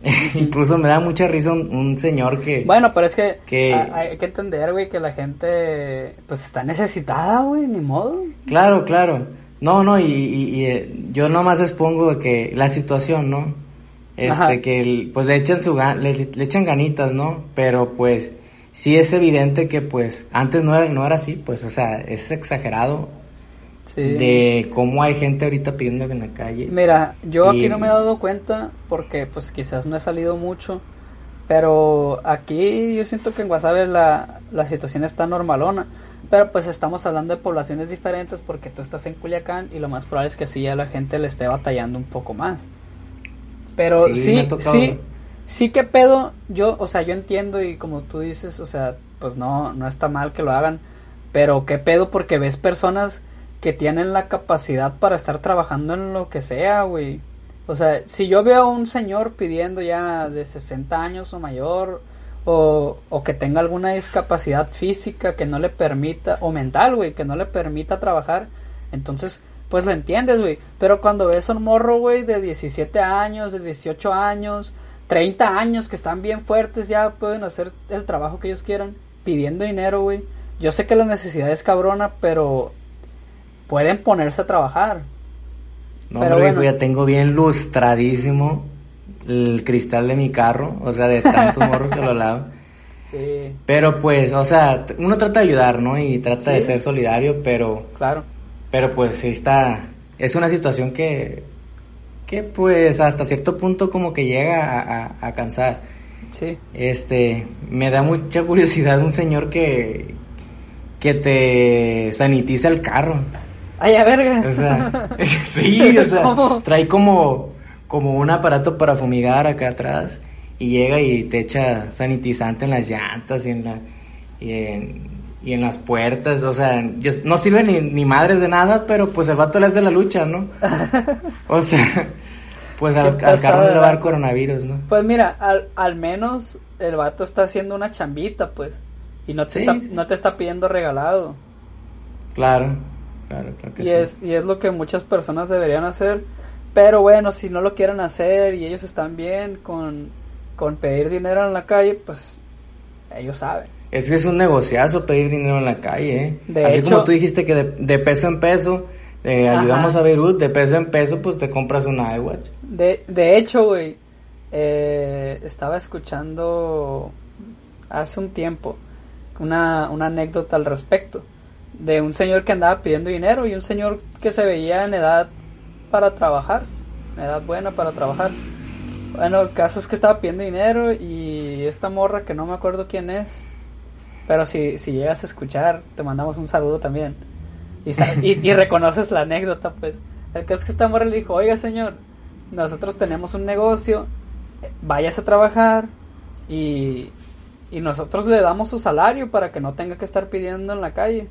Incluso me da mucha risa un, señor que... Bueno, pero es que, hay que entender, güey, que la gente pues está necesitada, güey, ni modo. Claro, claro. No, no, y, y, eh, yo nomás expongo que la situación, ¿no? Este, que pues le echan su le, le, echan ganitas, ¿no? Pero pues sí es evidente que pues antes no era, no era así, pues o sea, es exagerado de cómo hay gente ahorita pidiendo en la calle. Mira, yo aquí no me he dado cuenta porque pues quizás no he salido mucho, pero aquí yo siento que en Guasave la, la situación está normalona. Pero pues estamos hablando de poblaciones diferentes porque tú estás en Culiacán y lo más probable es que sí a la gente le esté batallando un poco más. Pero sí, sí, sí, que pedo, yo, o sea, yo entiendo y como tú dices, o sea, pues no, no está mal que lo hagan, pero qué pedo porque ves personas que tienen la capacidad para estar trabajando en lo que sea, güey. O sea, si yo veo a un señor pidiendo ya de 60 años o mayor, o, o que tenga alguna discapacidad física que no le permita, o mental, güey, que no le permita trabajar, entonces pues lo entiendes, güey. Pero cuando ves a un morro, güey, de 17 años, de 18 años, 30 años, que están bien fuertes, ya pueden hacer el trabajo que ellos quieran, pidiendo dinero, güey. Yo sé que la necesidad es cabrona, pero pueden ponerse a trabajar. No, pero bueno. ya tengo bien lustradísimo el cristal de mi carro, o sea, de tantos morros que lo lavo. Sí. Pero pues, o sea, uno trata de ayudar, ¿no? Y trata de ser solidario, pero... Claro pero pues sí está, es una situación que, que pues hasta cierto punto como que llega a, cansar. Sí. Este, me da mucha curiosidad un señor que, que te sanitiza el carro. Ay, a verga. O sea, sí, o sea, trae como, como un aparato para fumigar acá atrás y llega y te echa sanitizante en las llantas y en la, y en, y en las puertas, o sea, no sirve ni, ni madre de nada, pero pues el vato le hace la lucha, ¿no? o sea, pues al, carro le va a dar coronavirus, ¿no? Pues mira, al, al menos el vato está haciendo una chambita, pues, y no te, está, no te está pidiendo regalado. Claro, claro, claro que y Es, y es lo que muchas personas deberían hacer, pero bueno, si no lo quieren hacer y ellos están bien con, con pedir dinero en la calle, pues ellos saben. Es que es un negociazo pedir dinero en la calle, ¿eh? Así como tú dijiste que de, peso en peso eh, ayudamos a Beirut, de peso en peso pues te compras una iWatch. De, de hecho, güey, eh, estaba escuchando hace un tiempo una, una anécdota al respecto de un señor que andaba pidiendo dinero y un señor que se veía en edad para trabajar, en edad buena para trabajar. Bueno, el caso es que estaba pidiendo dinero y esta morra que no me acuerdo quién es, pero si, si llegas a escuchar, te mandamos un saludo también. Y, y, reconoces la anécdota, pues. El caso es que esta morra le dijo, oiga señor, nosotros tenemos un negocio, váyase a trabajar y, y nosotros le damos su salario para que no tenga que estar pidiendo en la calle.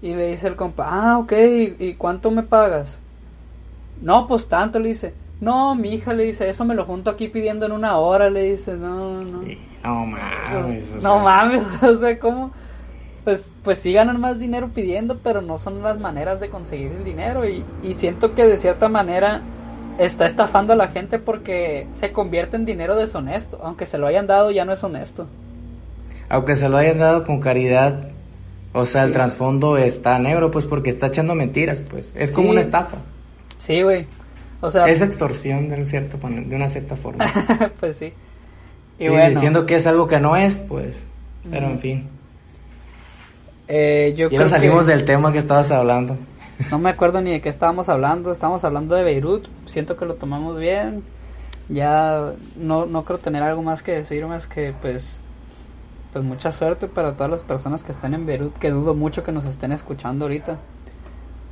Y le dice el compa, ah, ok, ¿y, y cuánto me pagas? No, pues tanto, le dice. No, mi hija le dice, eso me lo junto aquí pidiendo en una hora, le dice, no, no. No mames. o no mames, o sea, ¿cómo? Pues, pues sí ganan más dinero pidiendo, pero no son las maneras de conseguir el dinero. Y, y siento que de cierta manera está estafando a la gente porque se convierte en dinero deshonesto. Aunque se lo hayan dado, ya no es honesto. Aunque se lo hayan dado con caridad, o sea, el trasfondo está negro, pues porque está echando mentiras, pues. Es como una estafa. Sí, güey. O sea, Es extorsión de, un cierto, de una cierta forma. pues sí. Y Sí, bueno, diciendo que es algo que no es, pues. Pero en fin. eh, yo Ya salimos que- del tema que estabas hablando. No me acuerdo ni de qué estábamos hablando. Estábamos hablando de Beirut. Siento que lo tomamos bien. Ya no, no creo tener algo más que decir más que pues pues mucha suerte para todas las personas que están en Beirut, que dudo mucho que nos estén escuchando ahorita.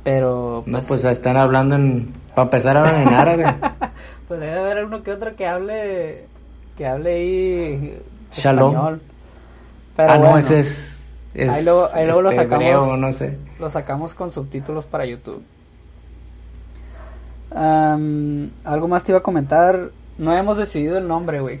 Pero No, pues, pues están hablando en. Para empezar, hablan en árabe. pues debe haber uno que otro que hable que hable ahí Shalom. español. Pero ah, no, bueno, ese es. es Ahí luego- ahí luego lo este, sacamos. hebreo, no sé. Lo sacamos con subtítulos para YouTube. Am, algo más te iba a comentar. No hemos decidido el nombre, güey.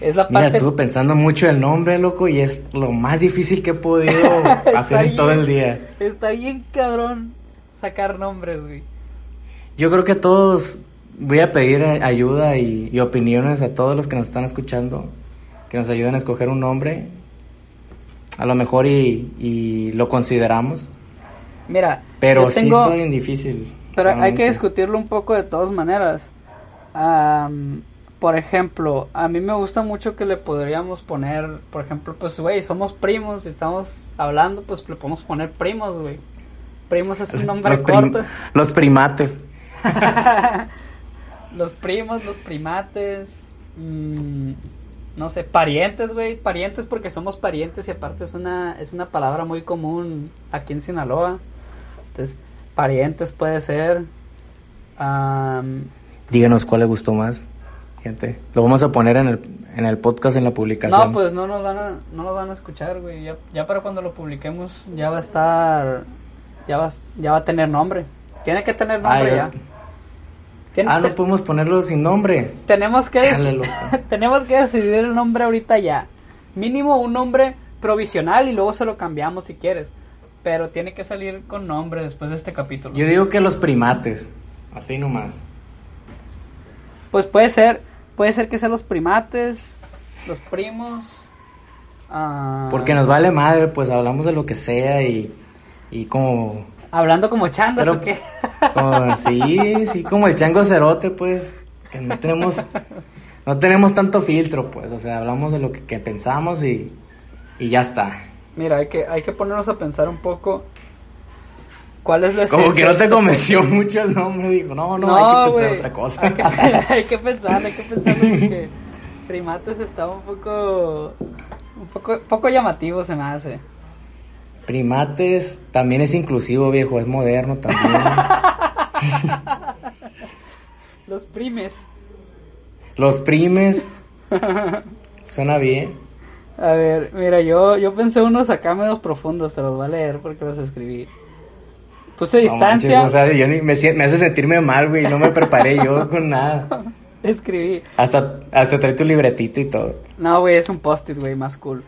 Es la Mira, parte. estuve pensando mucho el nombre, loco, y es lo más difícil que he podido hacer en todo el día. Está bien cabrón sacar nombres, güey. Yo creo que todos voy a pedir eh, ayuda y, y opiniones a todos los que nos están escuchando, que nos ayuden a escoger un nombre, a lo mejor y, y lo consideramos, Mira, pero sí tengo- está bien difícil. Pero hay que discutirlo un poco de todas maneras. Por ejemplo, a mí me gusta mucho que le podríamos poner, por ejemplo, pues, güey, somos primos y estamos hablando, pues le podemos poner primos, güey. Primos es un nombre los, prim- corto. los primates. los primos, los primates, mm, no sé, parientes, güey, parientes porque somos parientes y aparte es una es una palabra muy común aquí en Sinaloa. Entonces, parientes puede ser. am, Díganos cuál le gustó más, gente. Lo vamos a poner en el, en el podcast, en la publicación. no, pues no nos van a no nos van a escuchar, güey. Ya, ya para cuando lo publiquemos ya va a estar ya va ya va a tener nombre. Tiene que tener nombre ya. ya. Tiene- Ah, no podemos ponerlo sin nombre. Tenemos que, Chale, tenemos que decidir el nombre ahorita ya. Mínimo un nombre provisional y luego se lo cambiamos si quieres. Pero tiene que salir con nombre después de este capítulo. Yo digo que los primates. Así nomás. Pues puede ser, puede ser que sean los primates, los primos. ah, Porque nos vale madre, pues hablamos de lo que sea y, y como, Hablando como chandas Pero- o qué. como- sí, sí, como el chango cerote, pues, que no tenemos, no tenemos tanto filtro, pues, o sea, hablamos de lo que, que pensamos y, y ya está. Mira, hay que, hay que ponernos a pensar un poco. ¿Cuál es la Como que no te convenció mucho el nombre, dijo, no, no, hay que pensar otra cosa. Hay que, hay que pensar, hay que pensar porque primates está un poco, un poco, poco llamativo se me hace. Primates también es inclusivo, viejo, es moderno también. Los primes. Los primes, suena bien. A ver, mira, yo, yo pensé unos acá medios profundos, te los voy a leer porque los escribí. Puse No distancia, manches, o sea, yo ni- me hace sentirme mal, güey, no me preparé yo con nada. escribí. Hasta, hasta trae tu libretito y todo. No, güey, es un post-it, güey, más cool.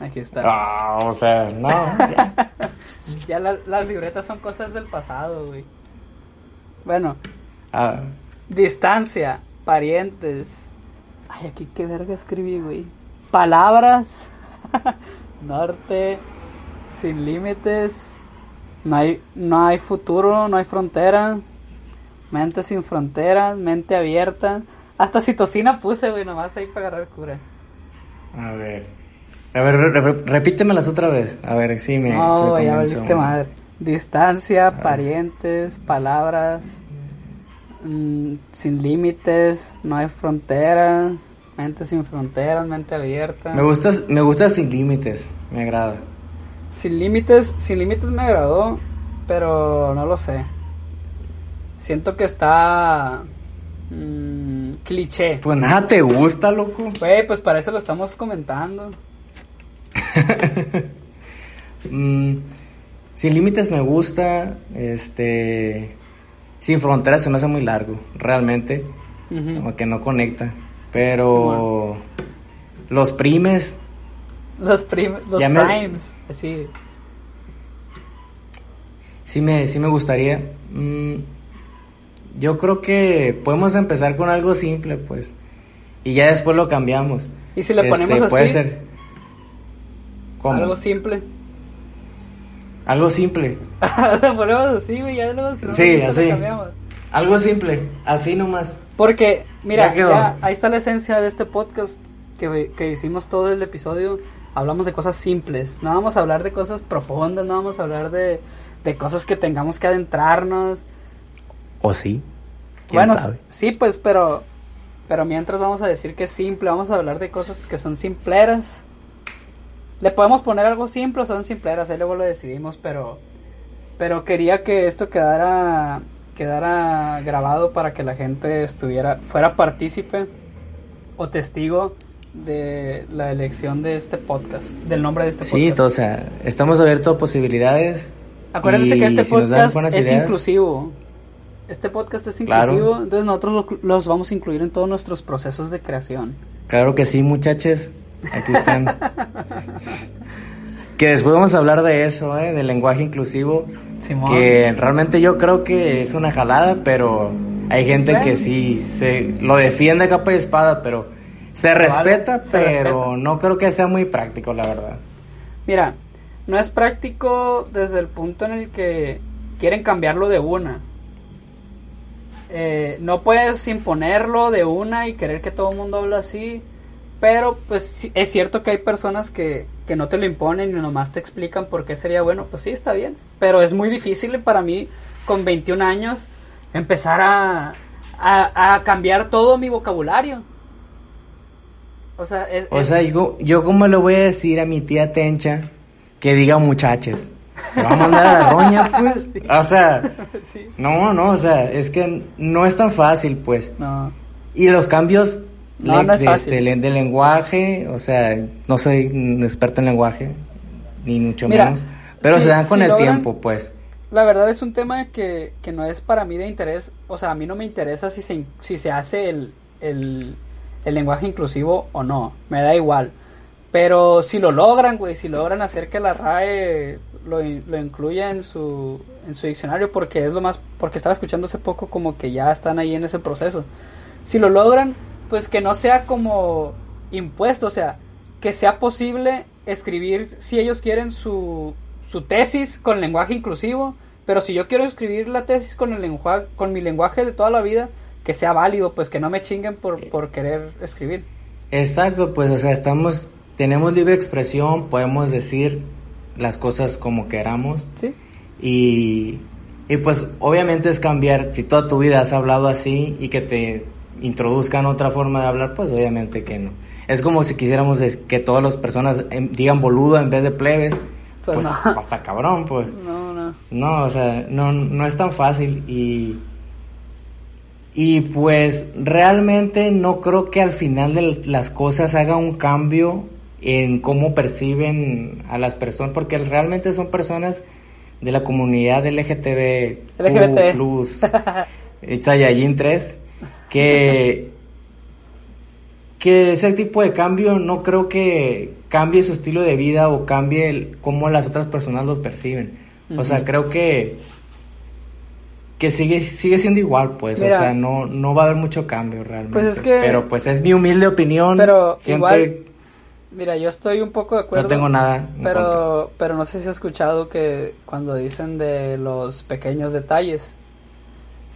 Aquí está. Ah, o sea, no. ya. Ya la- las libretas son cosas del pasado, güey. Bueno, Ah, distancia, parientes. Ay, aquí qué verga escribí, güey. Palabras, norte, sin límites, no hay, no hay futuro, no hay frontera, mente sin fronteras, mente abierta. Hasta citocina puse, güey, nomás ahí para agarrar cura. a ver. A ver, re- re- repítemelas otra vez. A ver, sí me. No, güey, ya valiste madre. Distancia, parientes, palabras, mm, sin límites, no hay fronteras, mente sin fronteras, mente abierta. Me gusta, me gusta sin límites, me agrada. Sin límites, sin límites me agradó, pero no lo sé. Siento que está mm, cliché. Pues nada, ¿te gusta, loco? Güey, pues para eso lo estamos comentando. Mm, Sin límites me gusta, este, sin fronteras se me hace muy largo, realmente, como que no conecta, pero los primes... Los, primes, los primes, sí. Sí me, sí me gustaría. Mm, yo creo que podemos empezar con algo simple, pues, y ya después lo cambiamos. ¿Y si le ponemos este, así? Puede ser. Algo simple. Algo simple. lo ponemos así, güey, ya luego Sí, así. Algo simple, así nomás. Porque, mira, ahí está la esencia de este podcast que, que hicimos todo el episodio. Hablamos de cosas simples. No vamos a hablar de cosas profundas, no vamos a hablar de, de cosas que tengamos que adentrarnos. ¿O sí? bueno, sí, pues, pero, pero mientras vamos a decir que es simple, vamos a hablar de cosas que son simpleras. Le podemos poner algo simple o son simpleras, ahí luego lo decidimos, pero, pero quería que esto quedara, quedara grabado para que la gente estuviera, fuera partícipe o testigo de la elección de este podcast, del nombre de este podcast. Sí, o sea, estamos abiertos a posibilidades. Acuérdense que este podcast es inclusivo. Este podcast es inclusivo, entonces nosotros los vamos a incluir en todos nuestros procesos de creación. Claro que sí, muchachos. Aquí están. que después vamos a hablar de eso, ¿eh? del lenguaje inclusivo. Que realmente yo creo que es una jalada, pero hay gente que sí se lo defiende a capa y espada, pero se respeta, pero no creo que sea muy práctico, la verdad. Mira, no es práctico desde el punto en el que quieren cambiarlo de una. Eh, no puedes imponerlo de una y querer que todo el mundo hable así. Pero pues es cierto que hay personas que, que no te lo imponen y nomás te explican por qué sería bueno. Pues sí, está bien. Pero es muy difícil para mí, con 21 años, empezar a, a, cambiar todo mi vocabulario. O sea, o sea yo, yo como le voy a decir a mi tía Tencha que diga muchachos. Me va a mandar a la roña, pues. O sea, no, no, o sea, es que no es tan fácil, pues. No. Y los cambios de, este, de, lenguaje, o sea, no soy un experto en lenguaje, ni mucho menos, pero se dan con el tiempo, pues. La verdad es un tema que, que, no es para mí de interés, o sea, a mí no me interesa si se, si se hace el, el, el lenguaje inclusivo o no, me da igual. Pero si lo logran, güey, si logran hacer que la RAE lo, lo, incluya en su, en su diccionario, porque es lo más, porque estaba escuchando hace poco como que ya están ahí en ese proceso. Si lo logran, pues que no sea como impuesto, o sea, que sea posible escribir, si ellos quieren, su, su tesis con lenguaje inclusivo, pero si yo quiero escribir la tesis con, el lenguaje, con mi lenguaje de toda la vida, que sea válido, pues que no me chinguen por, por querer escribir. Exacto, pues o sea, estamos, tenemos libre expresión, podemos decir las cosas como queramos. Sí. Y, y pues obviamente es cambiar, si toda tu vida has hablado así y que te introduzcan otra forma de hablar, pues obviamente que no. Es como si quisiéramos que todas las personas em, digan boludo en vez de plebes. Pues, pues hasta cabrón, pues. No, no. No, o sea, no, no es tan fácil y... Y pues realmente no creo que al final de las cosas haga un cambio en cómo perciben a las personas, porque realmente son personas de la comunidad LGTB, LGBT. Plus, Saiyajin 3 que, que ese tipo de cambio no creo que cambie su estilo de vida o cambie el, cómo las otras personas los perciben. O sea, creo que que sigue sigue siendo igual, pues, o sea, no no va a haber mucho cambio realmente. Pues es que pero pues es mi humilde opinión. Pero igual Mira, yo estoy un poco de acuerdo. No tengo nada. Pero pero no sé si has escuchado que cuando dicen de los pequeños detalles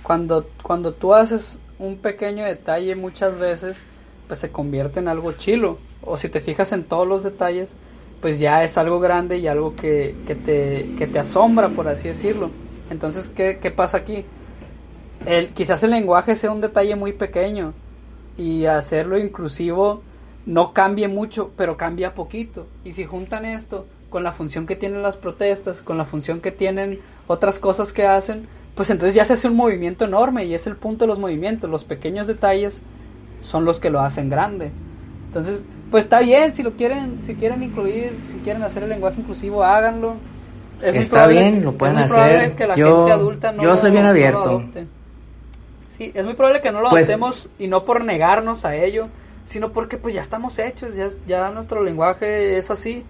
cuando cuando tú haces un pequeño detalle muchas veces pues se convierte en algo chilo. O si te fijas en todos los detalles, pues ya es algo grande y algo que, que, te, que te asombra, por así decirlo. Entonces, ¿qué, qué pasa aquí? El, quizás el lenguaje sea un detalle muy pequeño y hacerlo inclusivo no cambie mucho, pero cambia poquito. Y si juntan esto con la función que tienen las protestas, con la función que tienen otras cosas que hacen, pues entonces ya se hace un movimiento enorme y es el punto de los movimientos, los pequeños detalles son los que lo hacen grande. Entonces, pues está bien, si lo quieren, si quieren incluir, si quieren hacer el lenguaje inclusivo, háganlo. es Está probable- bien, lo pueden es muy hacer. que la Yo- gente adulta no yo soy lo- bien no lo abierto. sí, es muy probable que no lo Pues- adoptemos y no por negarnos a ello, sino porque pues ya estamos hechos, ya, ya nuestro lenguaje es así.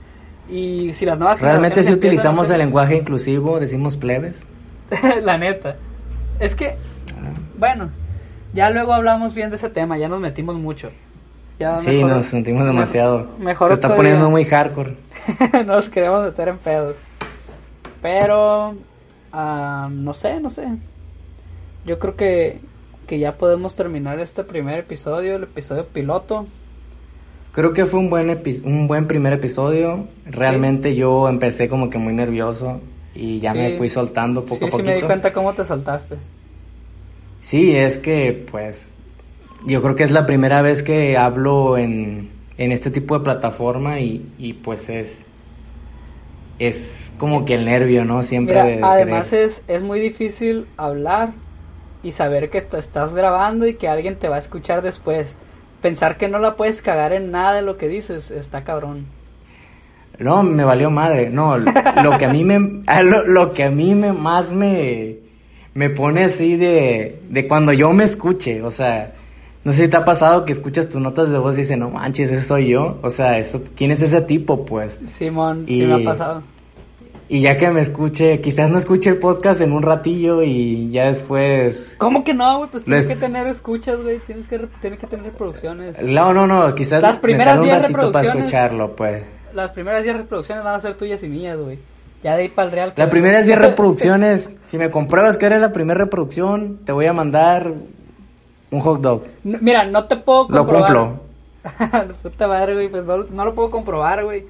Y si las nuevas Realmente si utilizamos el lenguaje inclusivo, decimos plebes. la neta. Es que, bueno, ya luego hablamos bien de ese tema, ya nos metimos mucho. Ya Sí, mejor- nos sentimos demasiado. Mejor Se está poniendo muy hardcore. nos queremos meter en pedos. Pero, ah, no sé, no sé. Yo creo que, que ya podemos terminar este primer episodio, el episodio piloto. Creo que fue un buen epi- un buen primer episodio. Realmente yo empecé como que muy nervioso y ya Sí. me fui soltando poco sí, a sí poquito. me di cuenta cómo te saltaste. Sí, es que pues yo creo que es la primera vez que hablo en, en este tipo de plataforma y, y, pues es es como que el nervio, ¿no? Siempre Mira, de- de además es, es muy difícil hablar y saber que te estás grabando y que alguien te va a escuchar después. Pensar que no la puedes cagar en nada de lo que dices, está cabrón. No, me valió madre. No, lo que a mí me lo, lo que a mí me más me me pone así de de cuando yo me escuche, o sea, no sé si te ha pasado que escuchas tus notas de voz y dices, "No manches, ese soy yo." O sea, eso ¿quién es ese tipo, pues? Simón, Y- sí me ha pasado. Y ya que me escuche, quizás no escuche el podcast en un ratillo y ya después ¿Cómo que no, güey? Pues tienes Les- que tener escuchas, güey. Tienes que, tienes que tener reproducciones. No, no, no, quizás Las me primeras tarde un 10 ratito para escucharlo, pues. Las primeras 10 reproducciones van a ser tuyas y mías, güey. Ya de ahí para el real. Las primeras 10 reproducciones, si me compruebas que eres la primera reproducción, te voy a mandar un hot dog. No, Mira, no te puedo Lo comprobar. cumplo. Puta madre, güey, pues no, no lo puedo comprobar, güey.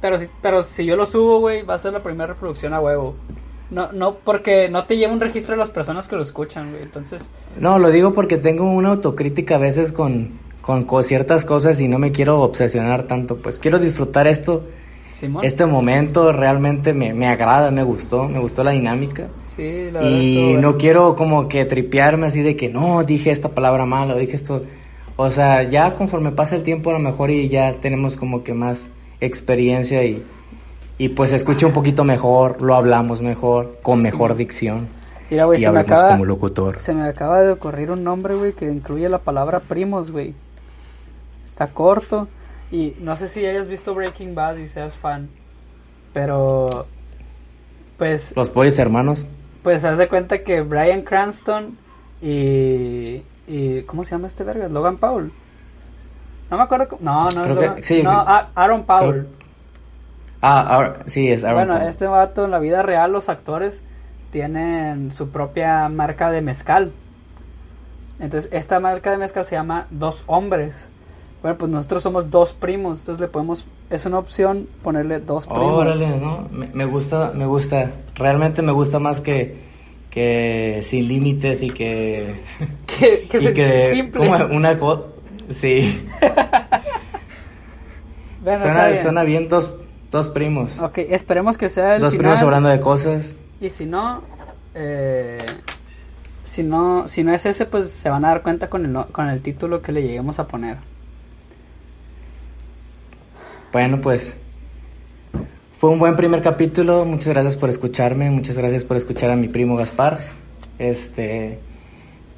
Pero si, pero si yo lo subo, güey, va a ser la primera reproducción a huevo. No, no, porque no te lleva un registro de las personas que lo escuchan, güey. Entonces, No, lo digo porque tengo una autocrítica a veces con, con, co- ciertas cosas y no me quiero obsesionar tanto. Pues quiero disfrutar esto, Simón. este momento, realmente me, me agrada, me gustó, me gustó la dinámica. Sí, la. Y no quiero como que tripearme así de que no, dije esta palabra mal o dije esto. O sea, ya conforme pasa el tiempo a lo mejor y ya tenemos como que más experiencia y, y pues escucha un poquito mejor, lo hablamos mejor, con mejor dicción. Mira, güey, se me acaba. como locutor. Se me acaba de ocurrir un nombre, güey, que incluye la palabra primos, güey. Está corto. Y no sé si hayas visto Breaking Bad y seas fan. Pero. Pues. Los pollos hermanos. Pues haz de cuenta que Brian Cranston y. y ¿Cómo se llama este verga? Logan Paul. No me acuerdo. No, no, Creo Logan- que- sí, no, creo- A- Aaron Paul. creo- Ah, ahora, sí, es Aaron Bueno, Paul. este vato en la vida real, los actores tienen su propia marca de mezcal. Entonces, esta marca de mezcal se llama Dos Hombres. Bueno, pues nosotros somos dos primos, entonces le podemos, es una opción ponerle dos primos. Órale, ¿no? Me, me gusta, me gusta. Realmente me gusta más que, que sin límites y que... Que, que y se- que simple. como una cosa... Sí. Bueno, suena, bien. suena bien dos, dos primos. Ok, esperemos que sea el dos final. primos hablando de cosas. Y si no, eh, si no, si no es ese, pues se van a dar cuenta con el, con el título que le lleguemos a poner. Bueno, pues fue un buen primer capítulo. Muchas gracias por escucharme. Muchas gracias por escuchar a mi primo Gaspar. Este,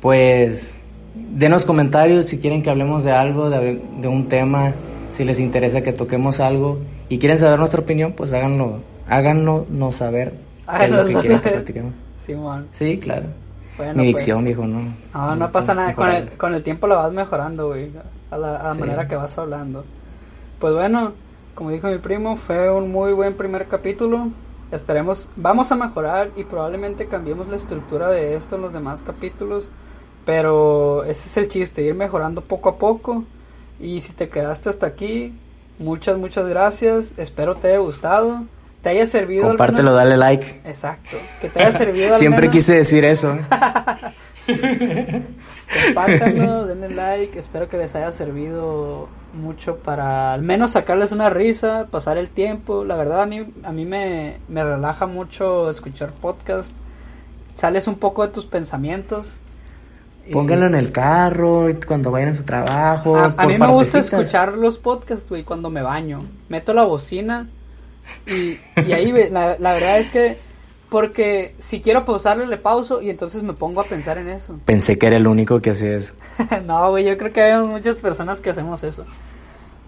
pues, denos comentarios si quieren que hablemos de algo, de, de un tema, si les interesa que toquemos algo y quieren saber nuestra opinión, pues háganlo, háganlo no saber qué es lo que quieren que saber. platiquemos. Simón. Sí, claro. Bueno, mi pues. dicción, viejo, no. No, no pasa nada. Con el, con el tiempo la vas mejorando, güey. A la, a la Sí. manera que vas hablando. Pues bueno, como dijo mi primo, fue un muy buen primer capítulo. Esperemos, vamos a mejorar y probablemente cambiemos la estructura de esto en los demás capítulos. Pero ese es el chiste, ir mejorando poco a poco. Y si te quedaste hasta aquí, muchas, muchas gracias. Espero te haya gustado. Te haya servido. al Compártelo, menos- dale like. Exacto. Que te haya servido al Siempre menos- quise decir eso. Compártanlo, denle like, espero que les haya servido mucho para al menos sacarles una risa, pasar el tiempo. La verdad a mí, a mí me, me relaja mucho escuchar podcast. Sales un poco de tus pensamientos. Pónganlo en el carro, cuando vayan a su trabajo. A, a mí me gusta escuchar los podcasts, güey, cuando me baño. Meto la bocina Y, y ahí, la, la verdad es que, porque si quiero pausarle, le pauso y entonces me pongo a pensar en eso. Pensé que era el único que hacía eso. no, güey, yo creo que hay muchas personas que hacemos eso.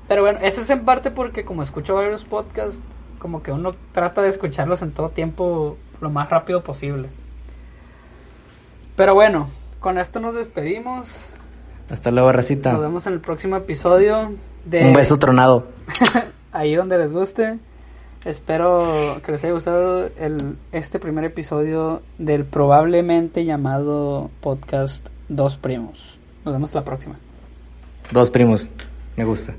Pero bueno, eso es en parte porque como escucho varios podcasts, como que uno trata de escucharlos en todo tiempo lo más rápido posible. Pero bueno, con esto nos despedimos. Hasta luego, racita. Nos vemos en el próximo episodio de Un beso tronado. ahí donde les guste. Espero que les haya gustado el, este primer episodio del probablemente llamado podcast Dos Primos. Nos vemos la próxima. Dos primos. Me gusta.